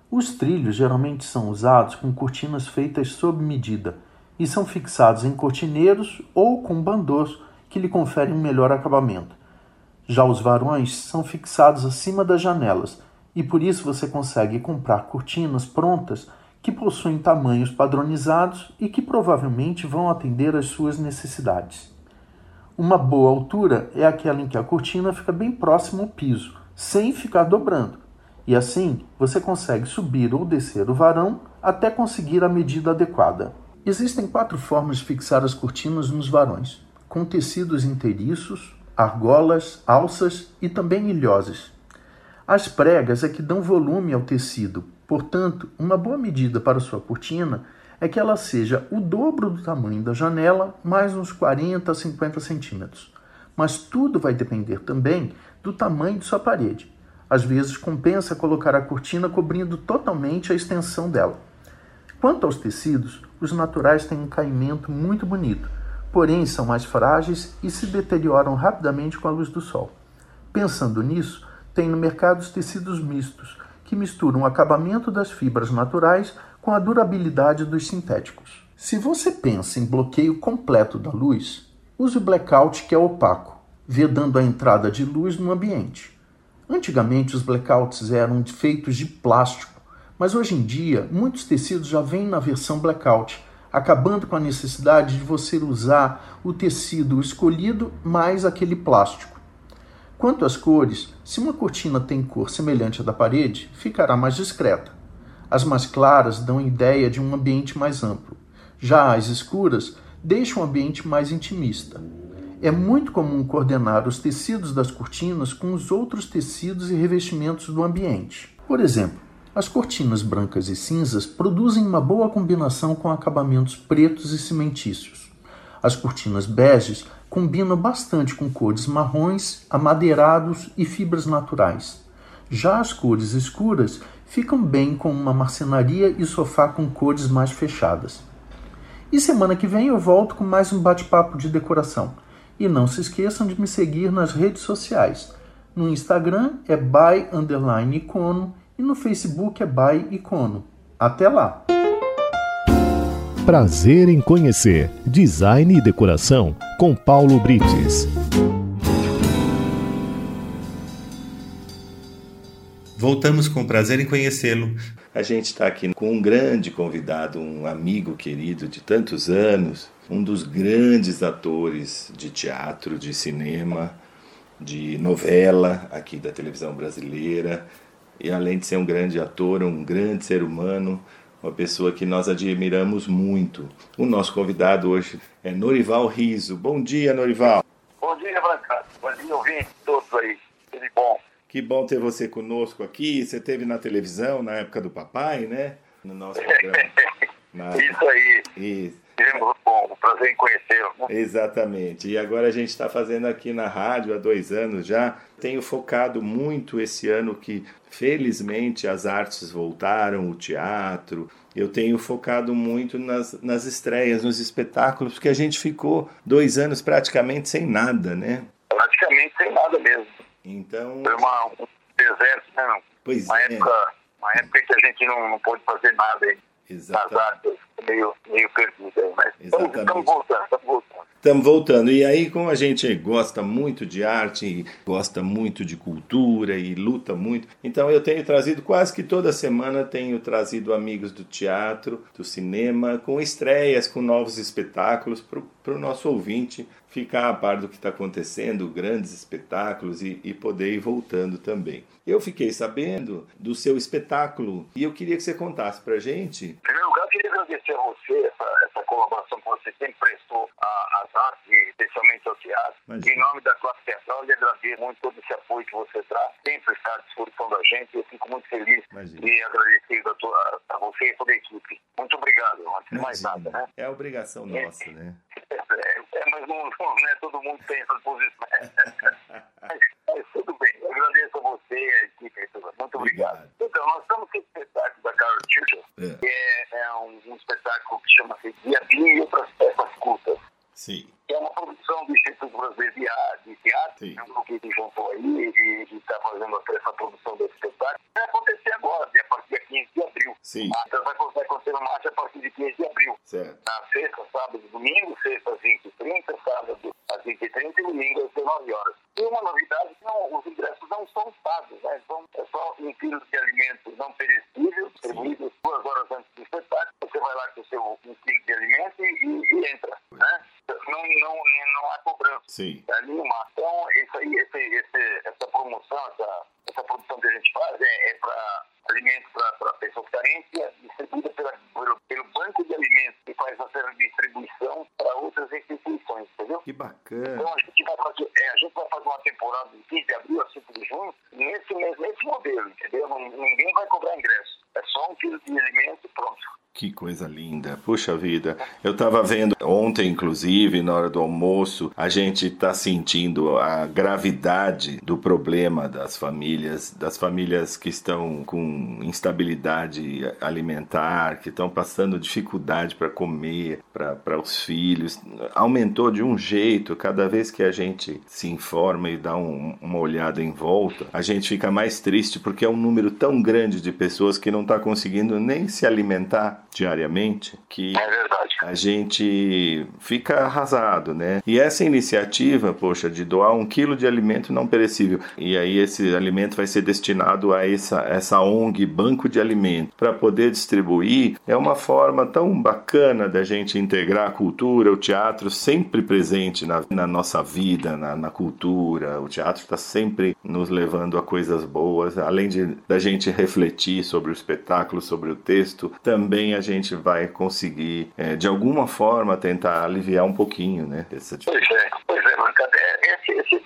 Os trilhos geralmente são usados com cortinas feitas sob medida e são fixados em cortineiros ou com bandôs que lhe conferem um melhor acabamento. Já os varões são fixados acima das janelas e por isso você consegue comprar cortinas prontas que possuem tamanhos padronizados e que provavelmente vão atender às suas necessidades. Uma boa altura é aquela em que a cortina fica bem próxima ao piso, sem ficar dobrando. E assim você consegue subir ou descer o varão até conseguir a medida adequada. Existem quatro formas de fixar as cortinas nos varões: com tecidos inteiriços, argolas, alças e também ilhoses. As pregas é que dão volume ao tecido, portanto, uma boa medida para sua cortina é que ela seja o dobro do tamanho da janela, mais uns 40 a 50 centímetros. Mas tudo vai depender também do tamanho de sua parede. Às vezes compensa colocar a cortina cobrindo totalmente a extensão dela. Quanto aos tecidos, os naturais têm um caimento muito bonito, porém são mais frágeis e se deterioram rapidamente com a luz do sol. Pensando nisso, tem no mercado os tecidos mistos, que misturam o acabamento das fibras naturais com a durabilidade dos sintéticos. Se você pensa em bloqueio completo da luz, use o blackout que é opaco, vedando a entrada de luz no ambiente. Antigamente os blackouts eram feitos de plástico, mas hoje em dia muitos tecidos já vêm na versão blackout, acabando com a necessidade de você usar o tecido escolhido mais aquele plástico. Quanto às cores, se uma cortina tem cor semelhante à da parede, ficará mais discreta. As mais claras dão ideia de um ambiente mais amplo. Já as escuras deixam o ambiente mais intimista. É muito comum coordenar os tecidos das cortinas com os outros tecidos e revestimentos do ambiente. Por exemplo, as cortinas brancas e cinzas produzem uma boa combinação com acabamentos pretos e cimentícios. As cortinas beges combinam bastante com cores marrons, amadeirados e fibras naturais. Já as cores escuras ficam bem com uma marcenaria e sofá com cores mais fechadas. E semana que vem eu volto com mais um bate-papo de decoração. E não se esqueçam de me seguir nas redes sociais. No Instagram é by underline icono e no Facebook é by icono. Até lá! Prazer em conhecer Design e Decoração com Paulo Brites. Voltamos com prazer em conhecê-lo. A gente está aqui com um grande convidado, um amigo querido de tantos anos, um dos grandes atores de teatro, de cinema, de novela aqui da televisão brasileira. E além de ser um grande ator, um grande ser humano, uma pessoa que nós admiramos muito. O nosso convidado hoje é Norival Riso. Bom dia, Norival. Bom dia, Branca. Bom dia, ouvintes todos aí. Tudo bom? Que bom ter você conosco aqui. Você teve na televisão na época do papai, né? No nosso programa. Na... Isso aí. Isso. Tivemos bom, prazer em conhecê-lo. né? Exatamente. E agora a gente está fazendo aqui na rádio há dois anos já. Tenho focado muito esse ano que, felizmente, as artes voltaram, o teatro. Eu tenho focado muito nas, nas estreias, nos espetáculos, porque a gente ficou dois anos praticamente sem nada, né? Praticamente sem nada mesmo. Então, Foi uma, um deserto, né? pois Uma é, época, uma época que a gente não, não pôde fazer nada aí. Nas exatamente. artes, meio, meio perdido aí. Mas estamos, Exatamente. estamos voltando, estamos voltando. Estamos voltando. E aí, como a gente gosta muito de arte, gosta muito de cultura e luta muito, então eu tenho trazido quase que toda semana tenho trazido amigos do teatro, do cinema, com estreias, com novos espetáculos para o nosso ouvinte ficar a par do que está acontecendo, grandes espetáculos e, e poder ir voltando também. Eu fiquei sabendo do seu espetáculo e eu queria que você contasse para gente. Em primeiro lugar, eu queria agradecer a você essa, essa colaboração que você sempre prestou às artes, especialmente teatro. Imagina. Em nome da classe teatral, lhe agradeço muito todo esse apoio que você traz, sempre está à disposição da gente. Eu fico muito feliz Imagina. e agradecido a, to- a- você e a toda a equipe. Muito obrigado, antes de mais nada, né? É a obrigação nossa, né? É, é, mas não, não é todo mundo tem essa posição. mas tudo bem, eu agradeço a você e a equipe. Muito obrigado. Obrigado. Então, nós estamos com esse espetáculo da Carol Churchill, É. que é, é um, um espetáculo que chama-se Diabinho e outras peças cultas. Sim. Que é uma produção do Instituto Brasileiro de Teatro, Sim. é um grupo que se juntou aí e está fazendo essa produção desse espetáculo. Vai acontecer agora, a partir de 15 de abril. Sim. Então vai vai acontecer no março a partir de 15 de abril Certo. na sexta, sábado e domingo, sexta às 20h30, sábado às 20h30 e domingo às 19 horas. E uma novidade que não, os ingressos não são pagos, né? Então, é só um quilo de alimento não perecível, distribuído duas horas antes do espetáculo. Você vai lá com o seu um quilo de alimento e, e- e entra, né? Não, não, não há cobrança Sim. é nenhuma. Então, isso aí, esse, esse, essa promoção, essa, essa produção que a gente faz é, é para alimentos para pessoas carentes e é distribuída pela, pelo, pelo banco de alimentos que faz essa distribuição para outras instituições, entendeu? Que bacana. Então a gente vai fazer, é, a gente vai fazer uma temporada de 15 de abril a 5 de junho nesse, mesmo- nesse modelo, entendeu? Não- Ninguém vai cobrar ingresso. É só um quilo de alimento e pronto. Que coisa linda. Puxa vida. Eu estava vendo ontem, inclusive, na hora do almoço, a gente está sentindo a gravidade do problema das famílias, das famílias que estão com instabilidade alimentar, que estão passando dificuldade para comer, para os filhos. Aumentou de um jeito, cada vez que a gente se informa e dá um- uma olhada em volta, a gente fica mais triste porque é um número tão grande de pessoas que não está conseguindo nem se alimentar diariamente que. A gente fica arrasado, né? E essa iniciativa, poxa, de doar um quilo de alimento não perecível, e aí esse alimento vai ser destinado a essa, essa ONG Banco de Alimento, para poder distribuir, é uma forma tão bacana da gente integrar a cultura, o teatro sempre presente na, na nossa vida, na, na cultura. O teatro está sempre nos levando a coisas boas, além de da gente refletir sobre o espetáculo, sobre o texto, também a gente vai conseguir, eh, de alguma forma, tentar aliviar um pouquinho, né? Essa Pois é, pois é, Mancada. É, esse- esse-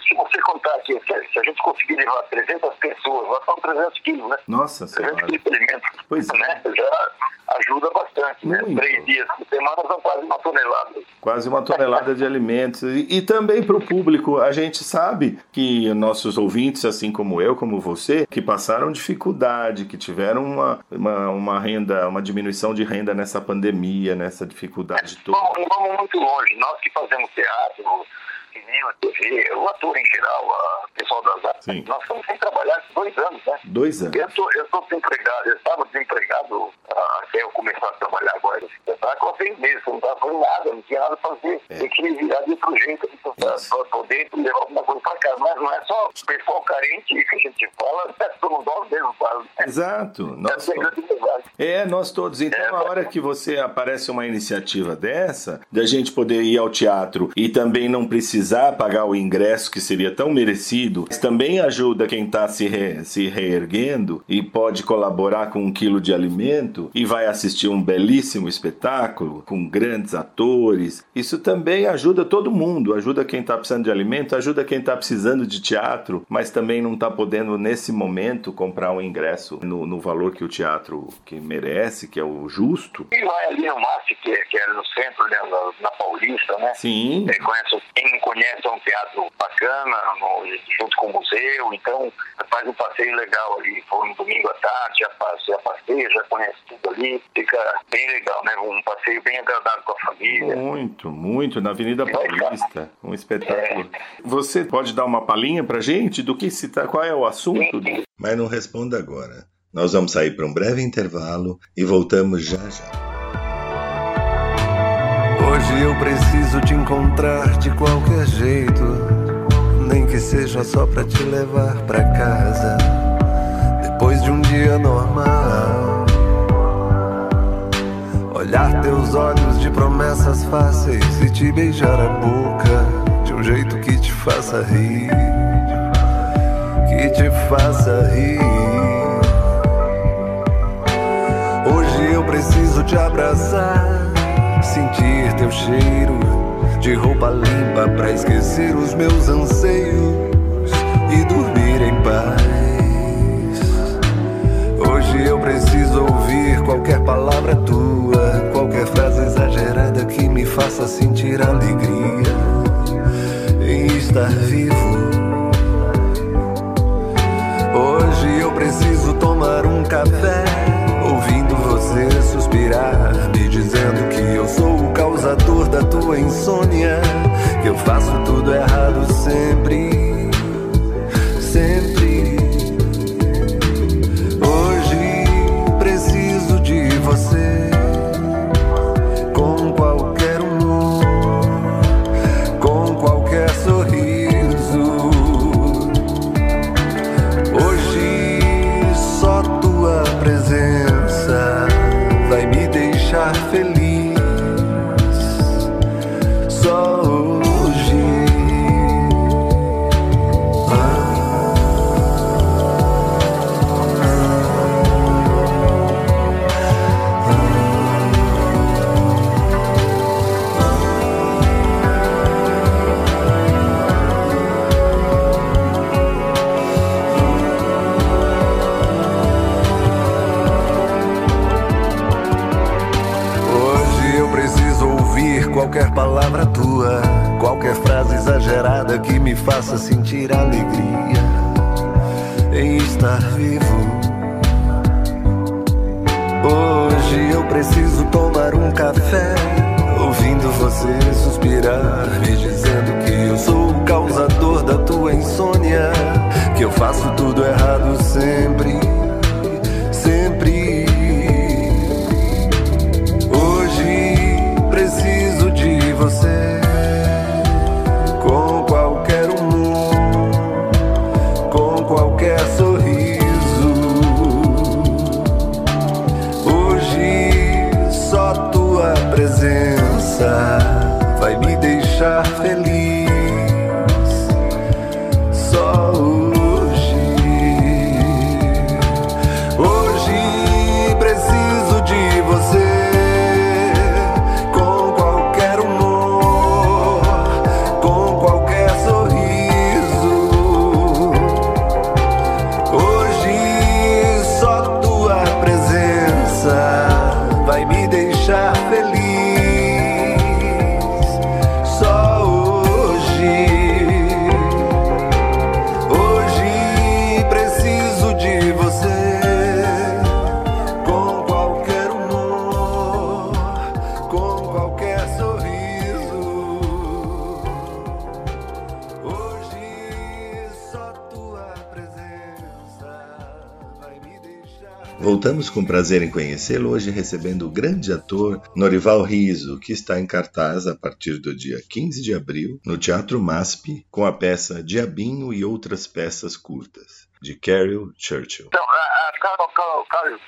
se a gente conseguir levar 300 pessoas, lá são 300 quilos, né? Nossa 300 Senhora. quilos de alimentos, Pois é. né? Já ajuda bastante, né? Muito. Três dias por semana são quase uma tonelada. Quase uma tonelada de alimentos. E, e também para o público, a gente sabe que nossos ouvintes, assim como eu, como você, que passaram dificuldade, que tiveram uma, uma, uma renda, uma diminuição de renda nessa pandemia, nessa dificuldade toda. Não vamos muito longe. Nós que fazemos teatro, cinema, TV, o ator em geral, a- o pessoal das artes, Sim. nós estamos sem trabalhar há dois anos, né? Dois anos. Eu tô, eu tô desempregado, eu estava desempregado ah, até eu começar a trabalhar agora no espetáculo há seis meses, eu não estava fazendo nada, não tinha nada a fazer. É. Eu tinha virar de outro jeito Isso. para poder levar alguma coisa para casa. Mas não é só o pessoal carente que a gente fala, é somos nós mesmos, quase. Exato. Nós Essa é a grande verdade. É, nós todos. Então, a hora que você aparece uma iniciativa dessa, da gente poder ir ao teatro e também não precisar pagar o ingresso que seria tão merecido, também ajuda quem está se, re- se reerguendo e pode colaborar com um quilo de alimento e vai assistir um belíssimo espetáculo com grandes atores. Isso também ajuda todo mundo. Ajuda quem está precisando de alimento, ajuda quem está precisando de teatro, mas também não está podendo, nesse momento, comprar um ingresso no, no valor que o teatro que merece, que é o justo. E vai ali no MASP, que, é- que é no centro, né, na, na Paulista, né? Sim. É, conhece, quem conhece é um teatro bacana, no- junto com o museu, então faz um passeio legal ali. Foi no domingo à tarde, já, passe- já passeia, já conhece tudo ali, fica bem legal, né? Um passeio bem agradável com a família. Muito, muito, na Avenida Paulista, um espetáculo. Você pode dar uma palhinha pra gente do que se tá, qual é o assunto? Mas não responda agora. Nós vamos sair para um breve intervalo e voltamos já já. Hoje eu preciso te encontrar de qualquer jeito, nem que seja só pra te levar pra casa. Depois de um dia normal, olhar teus olhos de promessas fáceis e te beijar a boca de um jeito que te faça rir, que te faça rir. Hoje eu preciso te abraçar, sentir teu cheiro de roupa limpa pra esquecer os meus anseios e dormir em paz. Hoje eu preciso ouvir qualquer palavra tua, qualquer frase exagerada que me faça sentir alegria em estar vivo. Hoje eu preciso tomar um café, ouvindo você suspirar, me dizendo que da tua insônia, que eu faço tudo errado sempre, sempre. Hoje preciso de você, com prazer em conhecê-lo hoje recebendo o grande ator Norival Riso, que está em cartaz a partir do dia 15 de abril no Teatro MASP com a peça Diabinho e outras peças curtas, de Carol Churchill. Então, a, Carol, Carol,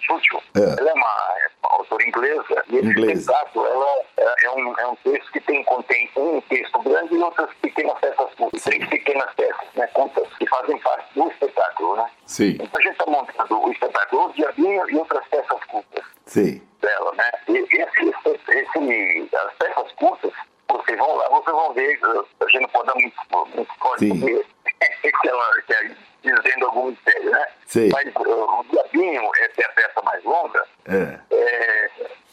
Churchill, É. ela é uma, é autora inglesa, e esse Inglesa. espetáculo ela, é, é um, é um texto que tem, contém um texto grande e outras pequenas peças curtas, três pequenas peças, né, contas, que fazem parte do espetáculo, né? Sim, Então a gente está montando o espetáculo O Diabinho e outras peças curtas sim, dela, né? E esse, esse, esse- as peças curtas, vocês vão lá, vocês vão ver, a gente não pode dar muito, muito forte, Sim. porque que ela quer dizendo algum mistério, né? Sim. Mas uh, o Diabinho, essa é a peça mais longa, é, é,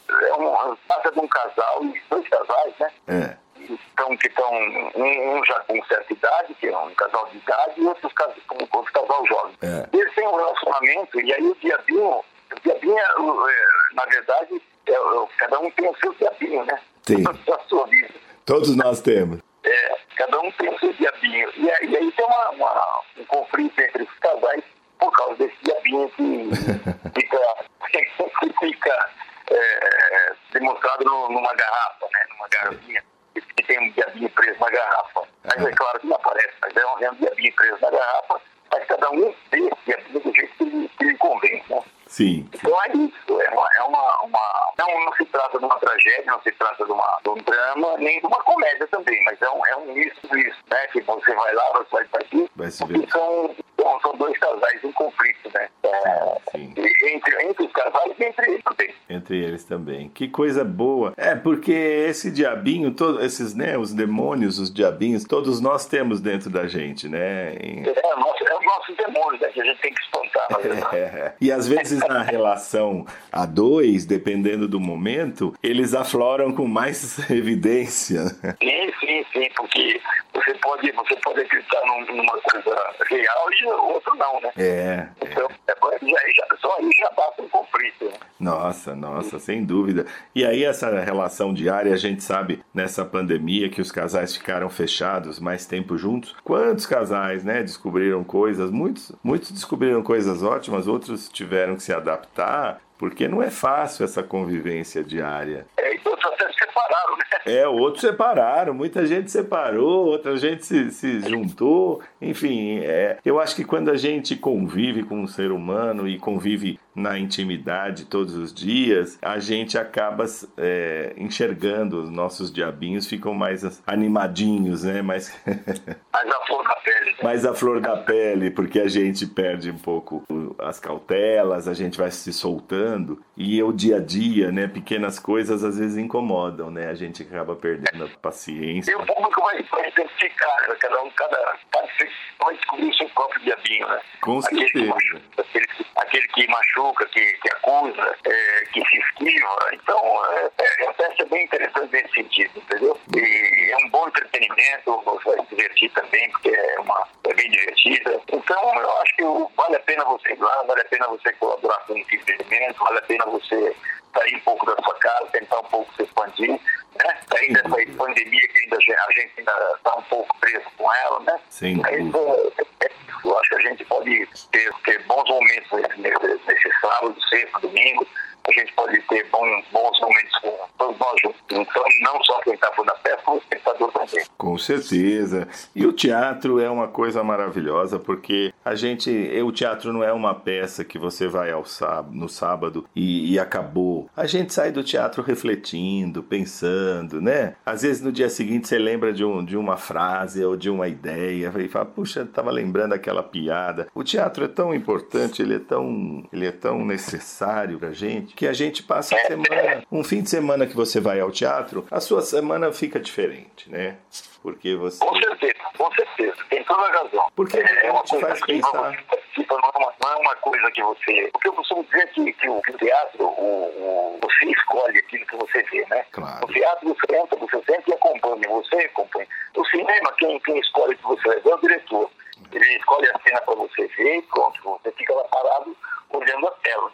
é um, trata de um casal, dois casais, né? é, Então, que estão, um, um já com certa idade, que é um casal de idade, e outros casais com outro casal jovem. É. Eles têm um relacionamento, e aí o diabinho, o diabinho, é, é, na verdade, é, cada um tem o seu diabinho, né? Sim. Sua vida. todos nós temos. É, cada um tem o seu diabinho. E, aí- e aí tem uma, uma- um conflito entre os casais por causa desse diabinho que fica, que fica é, demonstrado no- numa garrafa, né? Numa garrafinha. Que tem um diabinho preso na garrafa. Mas é claro que não aparece, mas é um, é um diabinho preso na garrafa, mas cada um tem esse diabinho do jeito que lhe, que lhe convém, né? Sim, Então é isso, é uma. É uma, uma não, não se trata de uma tragédia, não se trata de, uma, de um drama, nem de uma comédia também, mas é um, é um misto disso, né? Que você vai lá, você vai para aqui, Vai se porque ver. são, são, são dois casais em conflito, né? É, Sim. entre, entre os casais e entre eles também. entre eles também. Que coisa boa. É, porque esse diabinho, todos esses, né, os demônios, os diabinhos, todos nós temos dentro da gente, né? Em- É, o nosso, é o nosso demônio, né? Que a gente tem que espantar, verdade. É, E às vezes na relação a dois, dependendo do momento, eles afloram com mais evidência. Sim, sim, sim, porque você pode, você pode acreditar num- numa coisa real e outro não, né? É, é. Então, é, já, já, só aí já basta um conflito, né? Nossa, nossa, sem dúvida. E aí essa relação diária, a gente sabe nessa pandemia que os casais ficaram fechados mais tempo juntos. Quantos casais, né, descobriram coisas, muitos, muitos descobriram coisas ótimas, outros tiveram que se adaptar, porque não é fácil essa convivência diária. É, e outros até se separaram, né? É, outros separaram, muita gente separou, outra gente se, se juntou. Enfim, é, eu acho que quando a gente convive com um ser humano e convive na intimidade todos os dias, a gente acaba é, enxergando os nossos diabinhos, ficam mais animadinhos, né? Mais, Mas a flor da pele. né? mais a flor da pele, porque a gente perde um pouco as cautelas, a gente vai se soltando e o dia a dia, né? Pequenas coisas às vezes incomodam, né? A gente acaba perdendo a paciência. E o público vai, vai identificar, né? cada um, cada, vai descobrir o seu próprio diabinho, né? Com aquele que certeza. machuca, aquele, que- aquele que machuca, que, que acusa, é, que se esquiva. Então, é, é, a peça é bem interessante nesse sentido, entendeu? E é um bom entretenimento, você vai se divertir também, porque é, uma, é bem divertida. Então, eu acho que vale a pena você ir lá, vale a pena você colaborar com o entretenimento, vale a pena você sair um pouco da sua casa, tentar um pouco se expandir, né? Sair dessa pandemia que ainda a gente- ainda está um pouco preso com ela, né? Sem Mas, é, é, eu acho que a gente pode ter, ter bons momentos nesse, nesse sábado, sexta, domingo. A gente pode ter bons, bons momentos com todos nós juntos. Então, não só quem está na peça, como o espectador também. Com certeza. E o teatro é uma coisa maravilhosa porque a gente, e o teatro não é uma peça que você vai ao sábado, no sábado e, e acabou. A gente sai do teatro refletindo, pensando, né? Às vezes no dia seguinte você lembra de, um, de uma frase ou de uma ideia e fala, puxa, eu tava lembrando aquela piada. O teatro é tão importante, ele é tão, ele é tão necessário pra gente que a gente passa a semana, um fim de semana que você vai ao teatro, a sua semana fica diferente, né? Porque você. Com certeza, com certeza. Tem toda a razão. Porque é uma te coisa faz que pensar. você participa, não é, uma, não é uma coisa que você. Porque eu costumo dizer que, que o que o teatro, o, o- você escolhe aquilo que você vê, né? Claro. No teatro você entra, você sente e acompanha, você acompanha. No cinema, quem, quem escolhe o que você vai ver é o diretor. Ele escolhe a cena para você ver e pronto, você fica lá parado olhando a tela.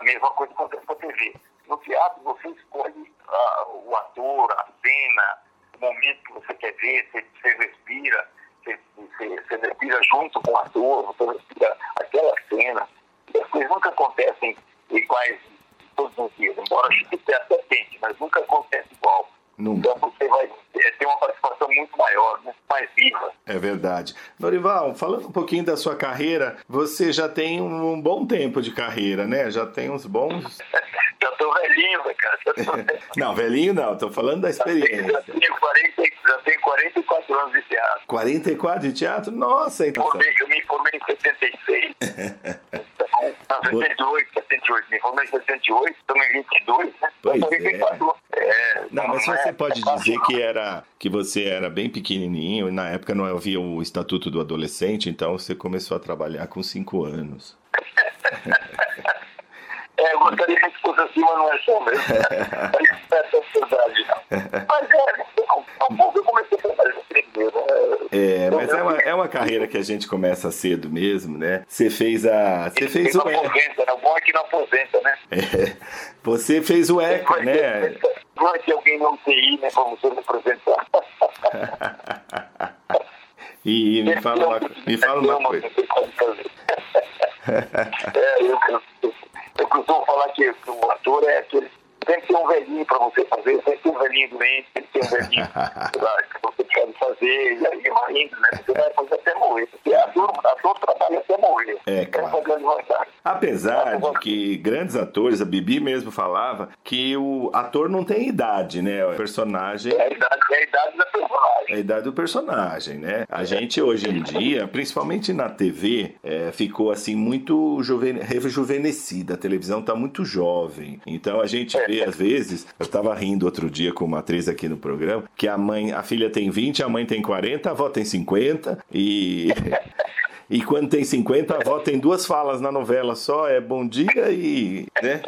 A mesma coisa acontece com a TV. No teatro, você escolhe ah, o ator, a cena, o momento que você quer ver, você, você respira, você, você- você respira junto com o ator, você respira aquela cena. E as coisas nunca acontecem iguais todos os dias, embora a gente até tente, mas nunca acontece igual. Nunca. Então você vai é, ter uma participação muito maior, muito mais viva. É verdade. Norival, falando um pouquinho da sua carreira, você já tem um bom tempo de carreira, né? Já tem uns bons. Já tô velhinho, né, cara. Já tô. Não, velhinho não, tô falando da Já tenho, experiência. tenho 40, já tenho 44 anos de teatro. 44 de teatro? Nossa, então. Eu me formei em 76. Não, 78, 78. Me formei em 78, estamos em 22, né? Pois tô em 24. É, Não, mas é- você pode é dizer que era que você era bem pequenininho e na época não havia o Estatuto do Adolescente, então você começou a trabalhar com 5 anos. É, eu gostaria que fosse assim, mas não é só mesmo. Mas não é tão verdade, não. Mas é, não, um pouco eu comecei a trabalhar primeiro. É, mas é uma, é uma carreira que a gente começa cedo mesmo, né? Você fez a. Você fez não o aposenta, né? O bom é que não aposenta, né? É, você fez o eco, Vai né? ter- Vai ter alguém no UTI, né, pra você me apresentar. E me fala uma, me fala uma Não, coisa. É, eu, eu, eu costumo falar que, que o ator é aquele. Tem que ter um velhinho pra você fazer, tem que ter um velhinho doente, tem que ter um velhinho que você quer fazer, e aí vai indo, né? Você vai fazer até morrer. Porque ator, ator trabalha até morrer. É, claro. Essa é a grande vantagem. Apesar de que grandes atores, a Bibi mesmo falava que o ator não tem idade, né? O personagem É a idade, é a idade da personagem. É a idade do personagem, né? A gente hoje em dia, principalmente na TV, é, ficou assim muito juven... rejuvenescida. A televisão tá muito jovem. Então a gente vê às vezes, eu tava rindo outro dia com uma atriz aqui no programa, que a mãe, a filha tem 20, a mãe tem 40, a avó tem 50 e E quando tem 50, a avó tem duas falas na novela só, é bom dia e. Né?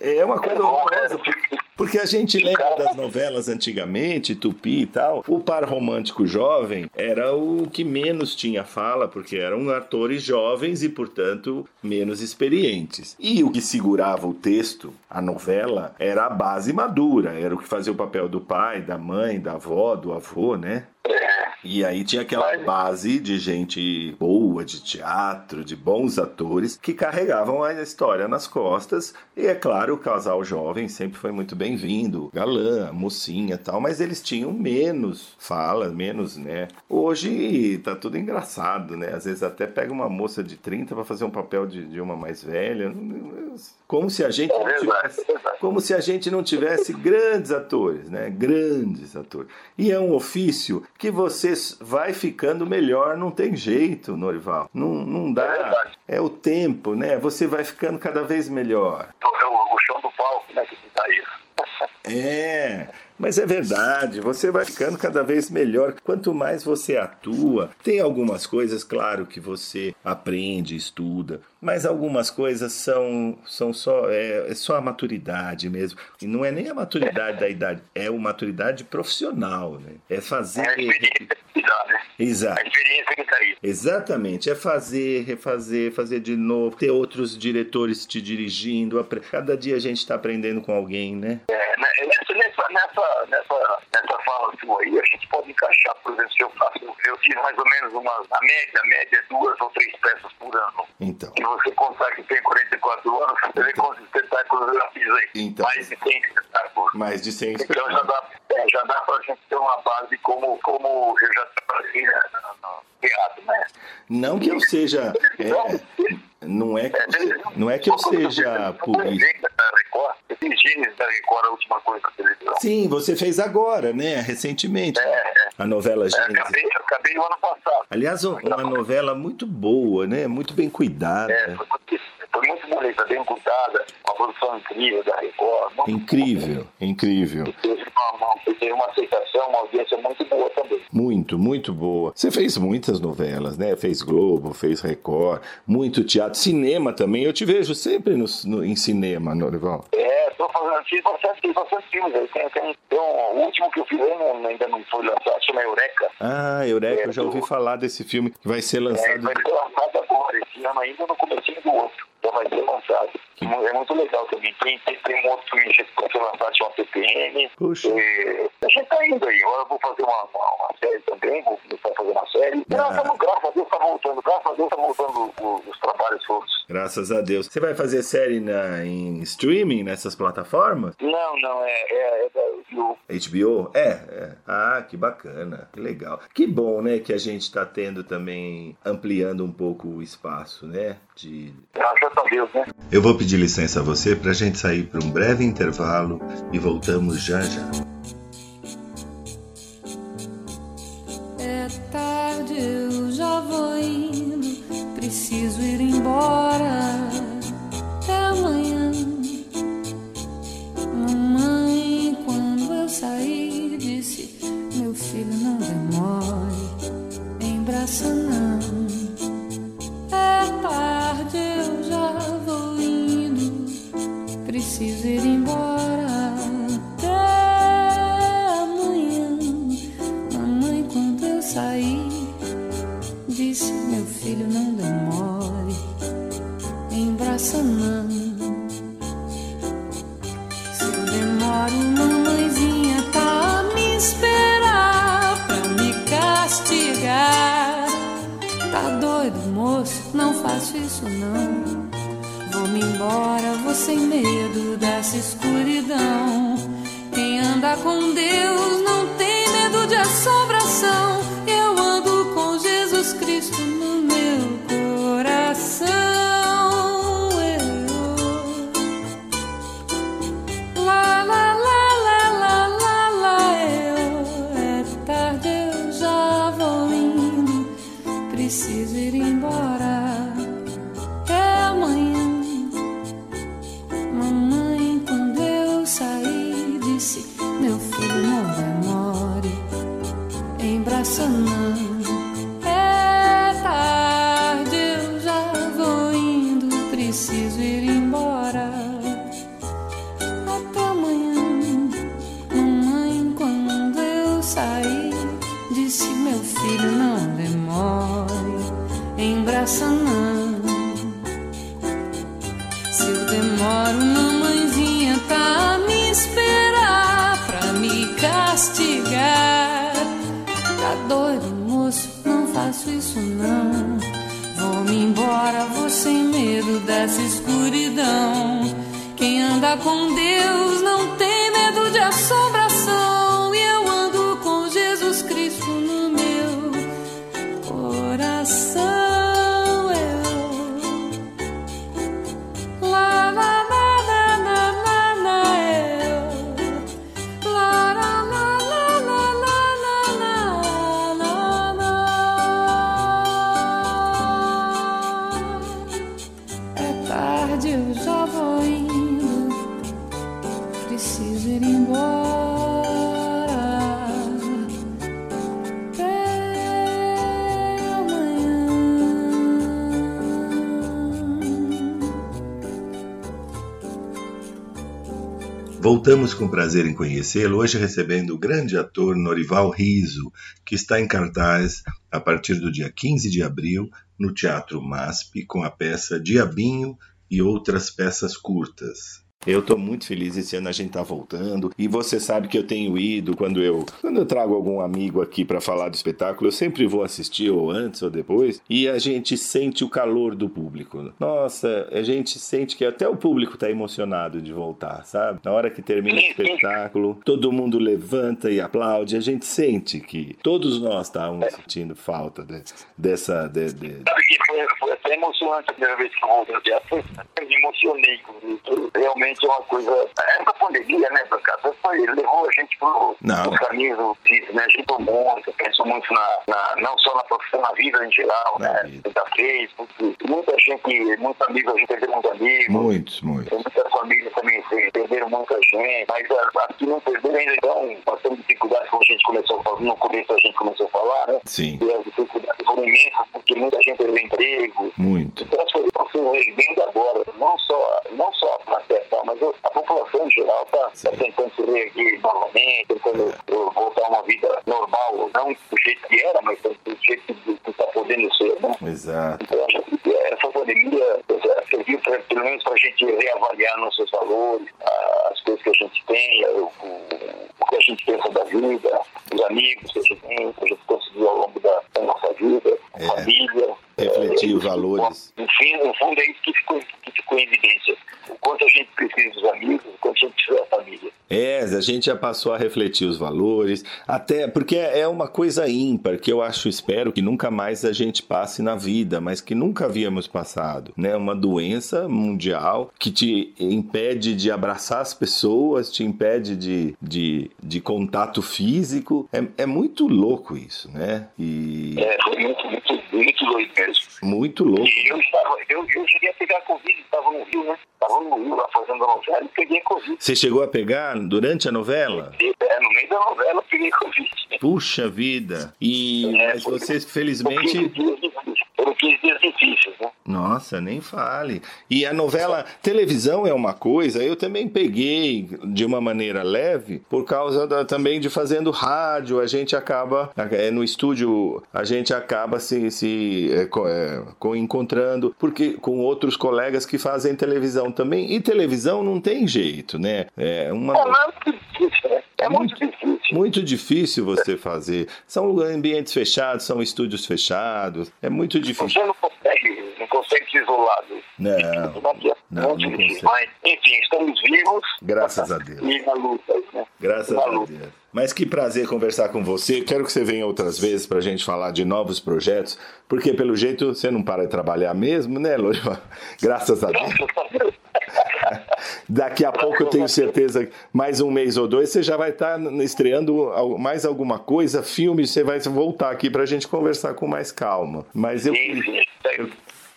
É uma coisa horrorosa, porque- porque a gente lembra das novelas antigamente, Tupi e tal. O par romântico jovem era o que menos tinha fala, porque eram atores jovens e, portanto, menos experientes. E o que segurava o texto, a novela, era a base madura, era o que fazia o papel do pai, da mãe, da avó, do avô, né? E aí tinha aquela base de gente boa, de teatro, de bons atores, que carregavam a história nas costas. E é claro, o casal jovem sempre foi muito bem-vindo, galã, mocinha e tal, mas eles tinham menos fala, menos, né? Hoje tá tudo engraçado, né? Às vezes até pega uma moça de 30 para fazer um papel de, de uma mais velha. Como se a gente não tivesse, como se a gente não tivesse grandes atores, né? Grandes atores. E é um ofício que você vai ficando melhor, não tem jeito, Norival. Não, não dá. É o tempo, né? Você vai ficando cada vez melhor. É o, o chão do palco, né, que tá isso. É, mas é verdade, você vai ficando cada vez melhor. Quanto mais você atua, tem algumas coisas, claro, que você aprende, estuda, mas algumas coisas são, são só, é, é só a maturidade mesmo. E não é nem a maturidade da idade, é a maturidade profissional, né? É fazer. É a experiência que dá, né? Exato. A experiência que tá isso. Exatamente, é fazer, refazer, fazer de novo, ter outros diretores te dirigindo. Cada dia a gente está aprendendo com alguém, né? É, né, nessa, nessa, nessa, nessa, nessa fala sua aí, a gente pode encaixar, por exemplo, se eu faço, eu fiz mais ou menos uma, a média, a média é duas ou três peças por ano. Então. E você contar que tem 44 anos, você vê quantos espetáculos eu já fiz aí. Então. Mais de 100 espetáculos. Mais de 100 Então já dá, é, já dá pra gente ter uma base como, como eu já trabalhei né, no no teatro, né? Não que eu seja. é, não, é que, eu- não é que eu seja purista. Sim, você fez agora, né? Recentemente. É, A novela é, Gênesis. acabei, acabei o ano passado. Aliás, um- uma novela muito boa, né? Muito bem cuidada. É, foi, muito- foi muito bonita, bem cuidada, uma produção incrível da Record. Incrível, incrível. Teve uma, teve uma aceitação, uma audiência muito boa também. Muito, muito boa. Você fez muitas novelas, né? Fez Globo, fez Record, muito teatro, cinema também. Eu te vejo sempre no, no- em cinema, Norival. É, estou fazendo, fiz bastante, fiz bastante filmes. Aí tem, tem um, o último que eu fiz ainda, ainda não foi lançado, chama Eureka. Ah, Eureka, eu já ouvi falar desse filme que vai ser É, lançado. vai ser lançado agora, esse ano ainda no comecinho do outro. Já vai ser lançado. É muito legal também. Tem, tem, tem um outro que foi lançado, chama PPM. Puxa. E a gente tá indo aí. Agora eu vou fazer uma, uma, uma série também, vou começar a fazer uma série. Ah. Não, tamo, graças a Deus tá voltando. Graças a Deus tá voltando o- os trabalhos todos. Graças a Deus. Você vai fazer série na, em streaming nessas plataformas? Não, não, é, é, é da HBO. HBO? É, é. Ah, que bacana, que legal. Que bom, né, que a gente tá tendo também, ampliando um pouco o espaço, né, de... Graças a Deus, né? Eu vou pedir licença a você pra gente sair para um breve intervalo e voltamos já já. Voltamos com prazer em conhecê-lo, hoje recebendo o grande ator Norival Riso, que está em cartaz a partir do dia 15 de abril no Teatro MASP com a peça Diabinho e outras peças curtas. Eu estou muito feliz esse ano a gente tá voltando e você sabe que eu tenho ido quando eu quando eu trago algum amigo aqui para falar do espetáculo eu sempre vou assistir ou antes ou depois e a gente sente o calor do público. Nossa, a gente sente que até o público tá emocionado de voltar, sabe? Na hora que termina o espetáculo, todo mundo levanta e aplaude. A gente sente que todos nós estávamos sentindo falta de- dessa de- de- Sabe que foi, foi até emocionante a primeira vez que eu voltei. Eu me emocionei com isso. Realmente é uma coisa. Essa pandemia, né, Brancata, foi, levou a gente pro, Não. pro caminho do difícil, né? A gente pensou muito, pensou muito na, na- não só na profissão, na vida em geral, Na né? vida. Da Facebook. Muita gente, muitos amigos, a gente perdeu muitos amigos. muitos, muitos. Tem muitas famílias também perderam muita gente, mas a- aqui não perderam ainda, então temos dificuldades como a gente começou a falar, no começo a gente começou a falar, né? Sim, E as dificuldades foram imensas, porque muita gente perdeu emprego. muito. Então as coisas estão sendo agora, não só, não só a plateia, tá, mas a população em geral está Sim. tentando se reerguer novamente, tentando eh, voltar a uma vida normal, não do jeito que era, mas do jeito que está podendo ser, né? Exato. Então, acho que essa pandemia eh, serviu pra, pelo menos para a gente reavaliar nossos valores, as coisas que a gente tem, o, o- o que a gente pensa da vida, os amigos que a gente tem, que a gente conseguiu ao longo da, da nossa vida, a É. família. Refletir os valores. Enfim, no fundo é isso que ficou, que ficou em evidência. O quanto a gente precisa dos amigos, o quanto a gente precisa da família. É, a gente já passou a refletir os valores, até porque é uma coisa ímpar que eu acho, espero que nunca mais a gente passe na vida, mas que nunca havíamos passado, né? Uma doença mundial que te impede de abraçar as pessoas, te impede de, de, de contato físico. É, é muito louco isso, né? E É, foi muito, muito, muito doido mesmo. muito louco. E eu estava, eu, eu cheguei a pegar Covid, estava no Rio, né? Estava no Rio lá fazendo a novela e peguei Covid. Você chegou a pegar durante a novela? É, no meio da novela eu peguei Covid. Puxa vida! E É, mas foi- você Foram felizmente 15 dias difíceis. Foram 15 dias difíceis, né? Nossa, nem fale. E a novela, televisão é uma coisa, eu também peguei de uma maneira leve, por causa da- também de fazendo rádio, a gente acaba, é, no estúdio, a gente acaba se, se é, co- é, co- encontrando, porque com outros colegas que fazem televisão também, e televisão não tem jeito, né? É uma... É muito difícil, né? É muito difícil. Muito difícil você fazer. São ambientes fechados, são estúdios fechados. É muito difícil. Você não consegue, não consegue se isolar. do- Não, Não, não. Mas, enfim, estamos vivos. Graças a Deus. E na luta, né? Graças Na a luta. Deus. Mas que prazer conversar com você. Quero que você venha outras vezes para a gente falar de novos projetos, porque pelo jeito você não para de trabalhar mesmo, né, Lorival? Graças a Deus. Daqui a pouco eu tenho certeza que mais um mês ou dois você já vai estar estreando al- mais alguma coisa, filme, você vai voltar aqui para a gente conversar com mais calma. Mas eu, eu-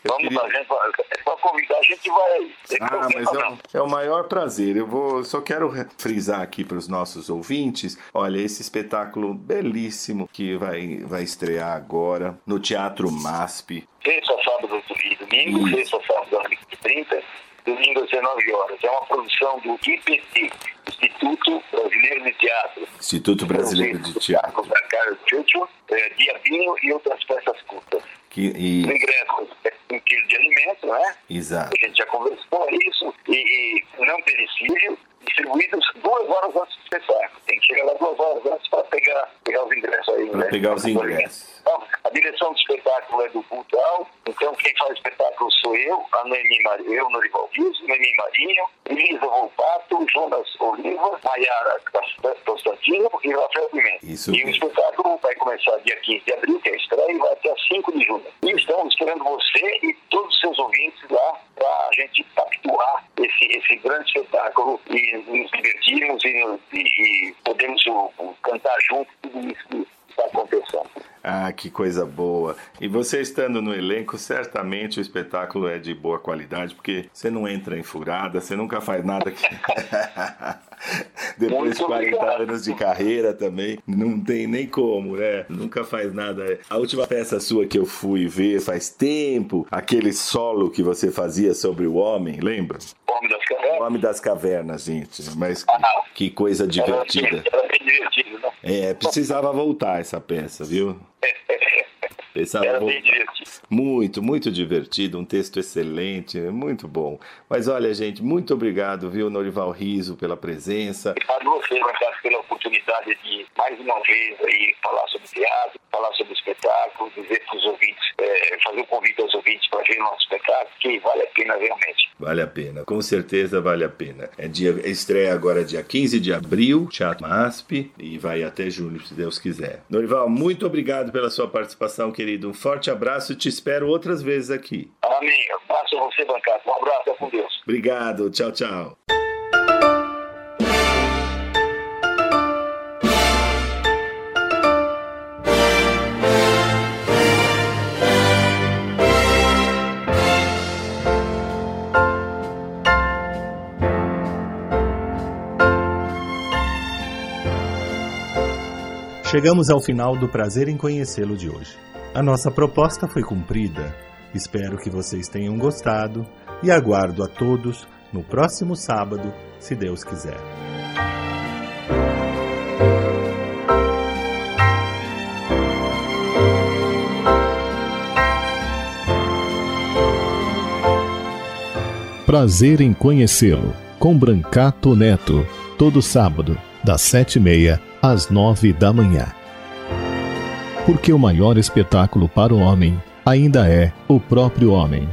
eu Vamos, queria- vai, é só convidar, a gente vai. Ah, mas é é o maior prazer. Eu vou só quero frisar aqui para os nossos ouvintes. Olha, esse espetáculo belíssimo que vai, vai estrear agora no Teatro MASP. Sexta, sábado e domingo, Isso. sexta, sábado às 20h30, domingo às 19 horas. É uma produção do IPT, Instituto Brasileiro de Teatro. Instituto Brasileiro de Teatro. Da Carlos Churchill, é, Diabinho e outras peças curtas. Que, e, O ingresso é um quilo de alimento, né? exato. A gente já conversou isso, e, e não perecível, distribuídos duas horas antes do espetáculo. Tem que chegar lá duas horas antes para pegar, pegar os ingressos aí. Para né? pegar os ingressos. Então, a direção do espetáculo é do Cultural, então quem faz o espetáculo sou eu, a Noemi Marinho, eu, Norival Dias, Noemi Marinho, Elisa Volpato, Jonas Oliva, Maiara Constantino e Rafael Pimenta. Isso e o espetáculo vai começar dia 15 de abril, que é a estreia, e vai até 5 de junho. E estamos esperando você e todos os seus ouvintes lá para a gente capturar esse, esse grande espetáculo e nos divertirmos e, e, e podemos o- o cantar junto tudo isso que está acontecendo. Ah, que coisa boa. E você estando no elenco, certamente o espetáculo é de boa qualidade, porque você não entra em furada, você nunca faz nada que. Depois de Muito 40 obrigado. anos de carreira também, não tem nem como, né? Nunca faz nada. A última peça sua que eu fui ver faz tempo, aquele solo que você fazia sobre o homem, lembra? Homem das O Cavernas. Homem das Cavernas, gente. Mas que, Ah. que coisa divertida. era bem divertido, né? É, precisava voltar essa peça, viu? Precisava Era bem divertido. Muito, muito divertido, um texto excelente, muito bom. Mas olha, gente, muito obrigado, viu, Norival Riso, pela presença. A você, Brancato, pela oportunidade de, mais uma vez, aí, falar sobre teatro, falar sobre espetáculo, dizer para os ouvintes, eh, fazer o convite aos ouvintes para ver o nosso espetáculo, que vale a pena realmente. Vale a pena, com certeza vale a pena. É dia, estreia agora dia 15 de abril, Teatro MASP, e vai até julho, se Deus quiser. Norival, muito obrigado pela sua participação, querido. Um forte abraço e te espero outras vezes aqui. Amém. Abraço a você, Brancato. Um abraço, é com Deus. Obrigado, tchau, tchau. Chegamos ao final do prazer em conhecê-lo de hoje. A nossa proposta foi cumprida. Espero que vocês tenham gostado e aguardo a todos no próximo sábado, se Deus quiser. Prazer em Conhecê-lo, com Brancato Neto, todo sábado, das sete e meia às nove da manhã. Porque o maior espetáculo para o homem ainda é o próprio homem.